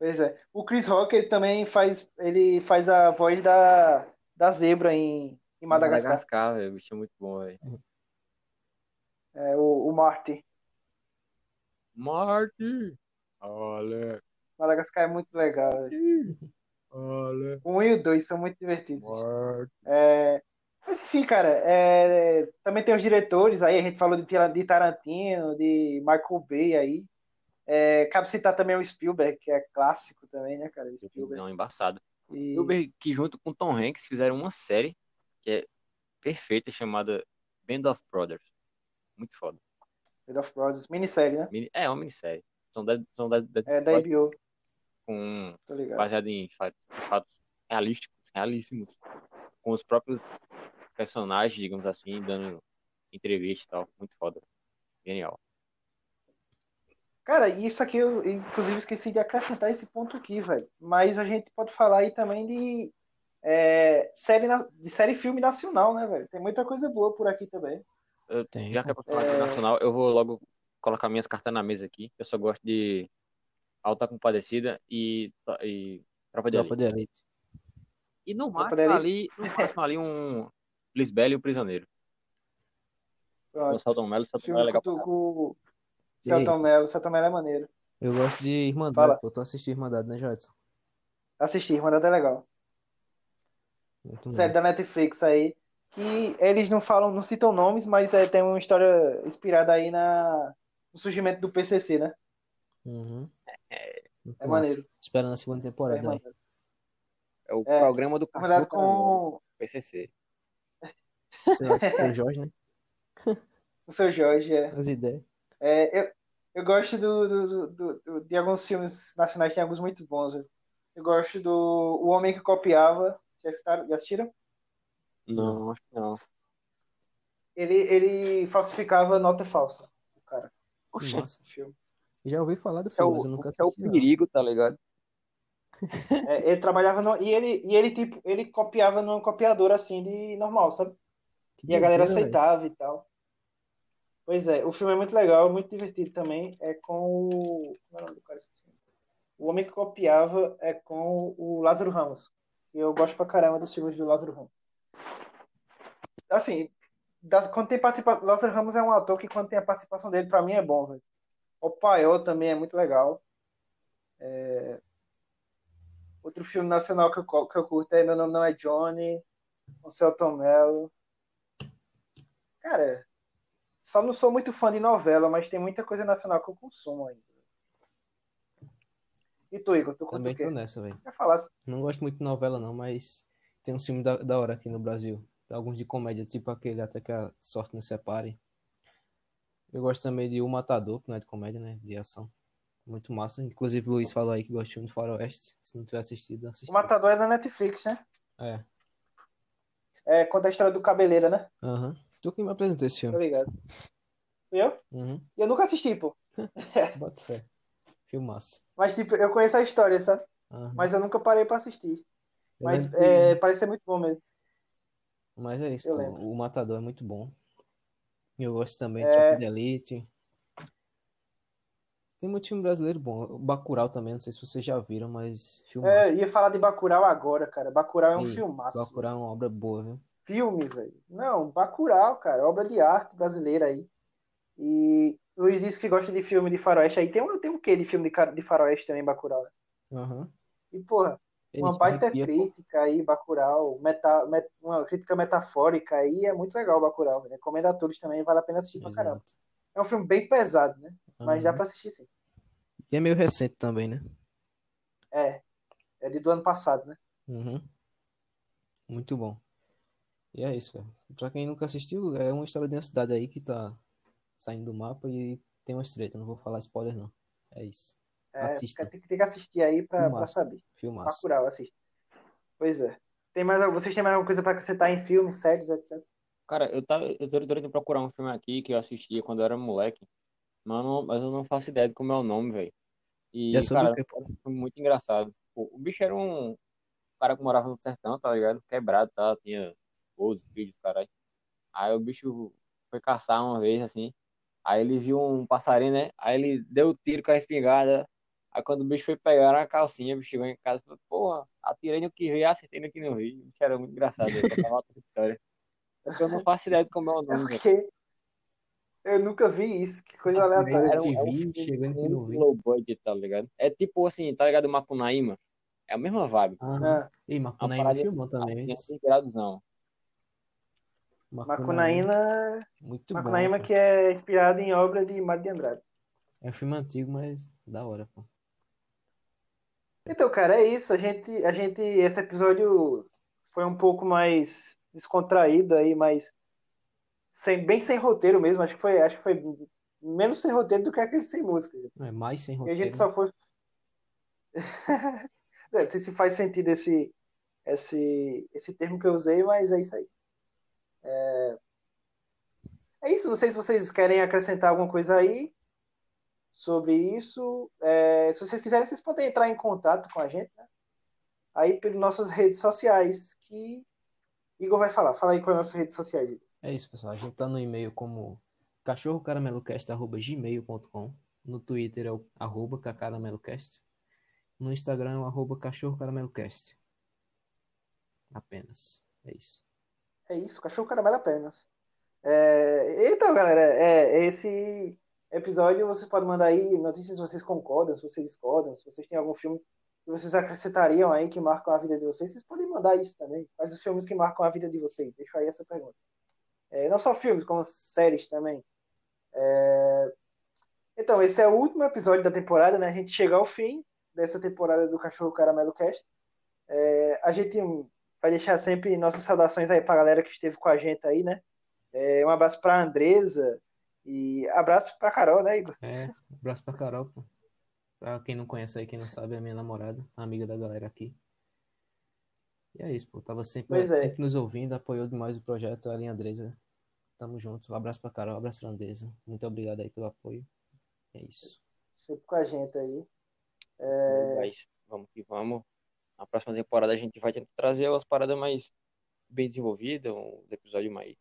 Pois é. O Chris Rock, ele também faz. Ele faz a voz da, da zebra em, em Madagascar. Madagascar, velho. O bicho é muito bom, velho. É, o, o Marty. Marty! Olha, Madagascar é muito legal. olha, 1 e o 2 são muito divertidos. Marty. É, Mas enfim, cara, é, também tem os diretores aí, a gente falou de, de Tarantino, de Michael Bay aí. É, cabe citar também o Spielberg, que é clássico também, né, cara? Spielberg. Não, embaçado. E, Spielberg, que junto com Tom Hanks fizeram uma série que é perfeita, chamada Band of Brothers. Muito foda. Band of Brothers, minissérie, né? Mini- É uma minissérie. São dez, são dez, dez É da HBO, com baseado em fatos, fatos realísticos, realíssimos, com os próprios personagens, digamos assim, dando entrevista e tal. Muito foda. Genial. Cara, isso aqui eu, inclusive, esqueci de acrescentar esse ponto aqui, velho. Mas a gente pode falar aí também de é, série, na- de série filme nacional, né, velho? Tem muita coisa boa por aqui também. Eu- Tem, já que é pra falar É. nacional, eu vou logo colocar minhas cartas na mesa aqui. Eu só gosto de Alta Compadecida e, e Tropa de Tropa Elite. E no máximo ali, no máximo ali um Lisbela e o Prisioneiro. Pronto. Celton Mello, o Celton Mello é legal com? Celton Mello. Celton Mello é maneiro. Eu gosto de Irmandade, Fala. pô. Tu assistiu Irmandade, né, Jadson? Assistir, Irmandade é legal. Muito Série massa. da Netflix aí. Que eles não falam, não citam nomes, mas é, tem uma história inspirada aí na, no surgimento do PCC, né? Uhum. Muito É massa. maneiro. Esperando a segunda É, temporada aí. Irmandade. É o É, programa do Cartoon Caramelo, com PCC. Seu, seu Jorge, né? [laughs] o seu Jorge. É. As ideias. É, eu, eu gosto do, do, do- do- de alguns filmes nacionais, tem alguns muito bons. Eu gosto do O Homem que Copiava. Já assistiram? Não, acho que não. Ele, ele falsificava nota falsa. O cara, Oxe, Massa. no filme. Já ouvi falar do esse é filme, o, mas eu nunca esse é o assisti, não. perigo, tá ligado? É, ele trabalhava no, e ele e ele tipo ele copiava numa copiadora assim de normal, sabe? Que E a galera aceitava e tal. Pois é, o filme é muito legal, muito divertido também. É com o. Como é o nome do cara? Esqueci. O Homem que Copiava é com o Lázaro Ramos. E eu gosto pra caramba dos filmes do Lázaro Ramos. Assim, da- quando tem participação. Lázaro Ramos é um ator que, quando tem a participação dele, pra mim é bom, velho. O Paiol também é muito legal. É, Outro filme nacional que eu, que eu curto é Meu Nome Não É Johnny, com o Celton Mello. Cara, só não sou muito fã de novela, mas tem muita coisa nacional que eu consumo ainda. E tu, Igor, tu curte Também o quê? tô nessa, velho. Não gosto muito de novela, não, mas tem um filme da, da hora aqui no Brasil. Alguns de comédia, tipo aquele Até que a Sorte nos Separe. Eu gosto também de O Matador, que não é de comédia, né? De ação. Muito massa. Inclusive o Luiz falou aí que gosta de filme de faroeste. Se não tiver assistido, assiste. O Matador é da Netflix, né? É. É, conta a história do Cabeleira, né? Aham. Tu que me apresentou esse Tá filme. ligado? Fui eu? Uhum. Eu nunca assisti, pô. [laughs] Bota fé. Filmaço. Mas, tipo, eu conheço a história, sabe? Aham. Mas eu nunca parei pra assistir. Mas que- é, parece ser muito bom mesmo. Mas é isso. O Matador é muito bom. Eu gosto também É. de Tropa de Elite. Tem muito filme brasileiro bom. Bacurau também, não sei se vocês já viram, mas filmaço. É, ia falar de Bacurau agora, cara. Bacurau é um Ei, filmaço. Bacurau é uma obra boa, viu? Filme, velho. Não, Bacurau, cara. Obra de arte brasileira aí. E Luiz disse que gosta de filme de faroeste aí. Tem um, tem um quê de filme de, de faroeste também, Bacurau, né? Aham. E, porra, uma baita crítica aí, Bacurau. Meta, met- uma crítica metafórica aí. É muito legal, Bacurau. velho. Recomendo a todos também. Vale a pena assistir pra caramba. Exato. É um filme bem pesado, né? Mas dá Aham. pra assistir sim. E é meio recente também, né? É. É de do ano passado, né? Uhum. Muito bom. E é isso, velho. Pra quem nunca assistiu, é uma história de uma cidade aí que tá saindo do mapa e tem uma estreita. Não vou falar spoiler, não. É isso. É, Assista. tem, que- tem que assistir aí pra, pra saber. Filmaço. Bacurau, assista. Pois é. Tem mais, vocês têm mais alguma coisa pra acrescentar em filmes, séries, etc? Cara, eu tava, eu tô tentando procurar um filme aqui que eu assistia quando eu era moleque, mas, eu não- mas eu não faço ideia de como é o nome, velho. E, E é sobre cara, um filme muito engraçado. Pô, o bicho era um cara que morava no sertão, tá ligado? Quebrado, tá? Tinha 12 filhos, caralho. Aí o bicho foi caçar uma vez, assim. Aí ele viu um passarinho, né? Aí ele deu o tiro com a espingarda. Aí quando o bicho foi pegar na calcinha, o bicho chegou em casa e falou, porra, atirei no que vi, acertei no que não vi. O bicho era muito engraçado, ele contava outra história. Porque eu não faço ideia de como é o É nome, velho. porque Eu nunca vi isso, que coisa Era aleatória. um- que é um vi, filme chegou em que não muito vi. low budget, tá ligado? É tipo assim, tá ligado? Macunaíma. É a mesma vibe. Ah, Ih, Uma Macunaíma filmou também. Assim, esse. assim, grados não. Macunaína, Muito bom. Macunaíma pô. que é inspirado em obra de Mário de Andrade. É um filme antigo, mas da hora, pô. Então, cara, é isso. A gente, a gente, esse episódio foi um pouco mais descontraído aí, mas sem, bem sem roteiro mesmo. Acho que foi, acho que foi menos sem roteiro do que aquele sem música. É mais sem E a roteiro. gente só foi. [laughs] Não sei se faz sentido esse, esse, esse termo que eu usei, mas é isso aí. É... é isso. Não sei se vocês querem acrescentar alguma coisa aí sobre isso. É, se vocês quiserem, vocês podem entrar em contato com a gente, né? Aí pelas nossas redes sociais, que Igor vai falar. Fala aí com as nossas redes sociais, Igor. É isso, pessoal. A gente tá no e-mail como cachorrocaramelocast.gmail.com No Twitter é o arroba cacaramelocast. No Instagram é o arroba cachorrocaramelocast. Apenas. É isso. É isso, cachorro caramelo apenas. É, então, galera, é, esse episódio vocês podem mandar aí notícias se vocês concordam, se vocês discordam, se vocês têm algum filme que vocês acrescentariam aí que marcam a vida de vocês, vocês podem mandar isso também. Quais os filmes que marcam a vida de vocês? Deixa aí essa pergunta. É, não só filmes, como séries também. É, Então, esse é o último episódio da temporada, né? A gente chega ao fim dessa temporada do Cachorro Caramelo Cast. É, a gente vai deixar sempre nossas saudações aí pra galera que esteve com a gente aí, né? É, um abraço pra Andresa e abraço pra Carol, né, Igor? É, abraço pra Carol, pô. Pra quem não conhece aí, quem não sabe, é a minha namorada, amiga da galera aqui. E é isso, pô. Tava sempre, é. sempre nos ouvindo, apoiou demais o projeto, a Andresa. Tamo junto. Um abraço pra Carol, um abraço pra Andresa. Muito obrigado aí pelo apoio. É isso. Sempre com a gente aí. Mas vamos que vamos. Na próxima temporada a gente vai tentar trazer umas paradas mais bem desenvolvidas, uns episódios mais,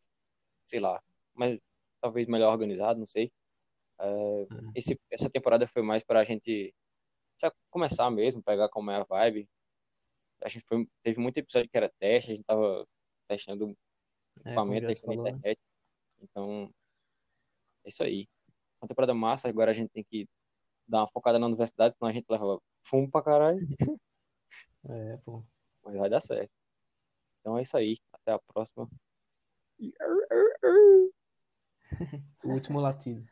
sei lá, mais, talvez melhor organizados, não sei. É, Uhum. esse, essa temporada foi mais para a gente começar mesmo, pegar como é a vibe. A gente foi, teve muito episódio que era teste, a gente tava testando É, equipamento aí falou, né? internet. Então, é isso aí. Uma temporada massa, agora a gente tem que dar uma focada na universidade, senão a gente leva fumo pra caralho, [laughs] É, pô. mas vai dar certo. Então é isso aí. Até a próxima. [laughs] O último latido.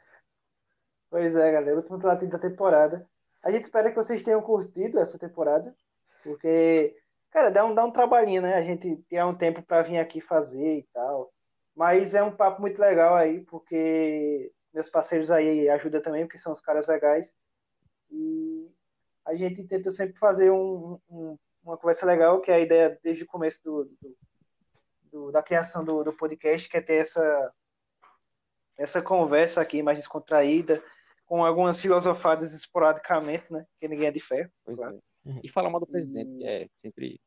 Pois é, galera, último latido da temporada. A gente espera que vocês tenham curtido essa temporada, porque, cara, dá um, dá um trabalhinho, né? A gente tirar um tempo pra vir aqui fazer e tal. Mas é um papo muito legal aí, porque meus parceiros aí ajudam também, porque são os caras legais. E a gente tenta sempre fazer um- um- uma conversa legal, que é a ideia desde o começo do, do- do- da criação do, do podcast, que é ter essa, essa conversa aqui mais descontraída, com algumas filosofadas esporadicamente, né? Que ninguém é de ferro. Pois Claro. é. E falar mal do presidente, que é sempre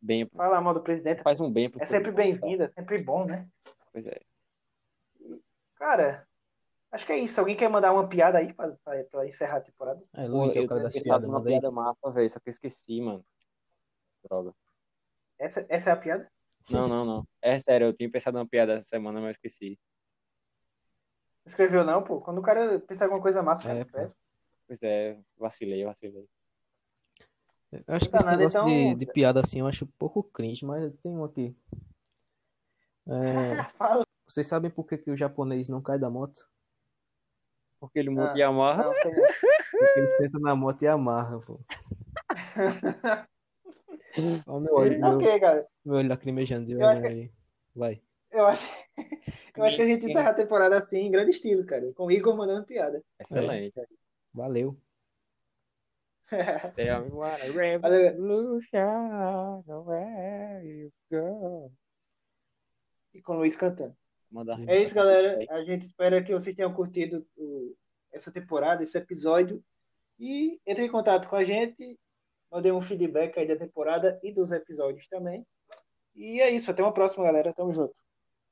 bem. Falar mal do presidente Faz um bem pro é sempre bem-vindo, é sempre bom, né? Pois é. Cara, acho que é isso. Alguém quer mandar uma piada aí pra, pra- pra encerrar a temporada? É, Luiz, é eu o cara tinha das pensado piadas. numa Manda aí. piada massa, velho, só que eu esqueci, mano. Droga. Essa, essa é a piada? Não, não, não. É sério, eu tinha pensado numa piada essa semana, mas eu esqueci. Escreveu não, pô? Quando o cara pensa em alguma coisa massa, o cara É, escreve. Pois é, vacilei, vacilei. Eu acho que esse negócio de, então- de piada assim eu acho um pouco cringe, mas tem um aqui. É, [laughs] vocês sabem por que, que o japonês não cai da moto? Porque ele monta Ah, e amarra. Não. Porque ele senta na moto e amarra, pô. [laughs] Olha o meu olho, meu, ok, cara. meu olho lacrimejando de Eu acho vergonha aí. Vai. Eu acho, [laughs] eu acho que a gente encerra a temporada assim, em grande estilo, cara. Com o Igor mandando piada. Excelente. Valeu. Tell me what a Valeu. revolution, where you go. E com o Luiz cantando. É isso, galera. A gente espera que vocês tenham curtido o- essa temporada, esse episódio. E entre em contato com a gente. Mandei um feedback aí da temporada e dos episódios também. E é isso. Até uma próxima, galera. Tamo junto.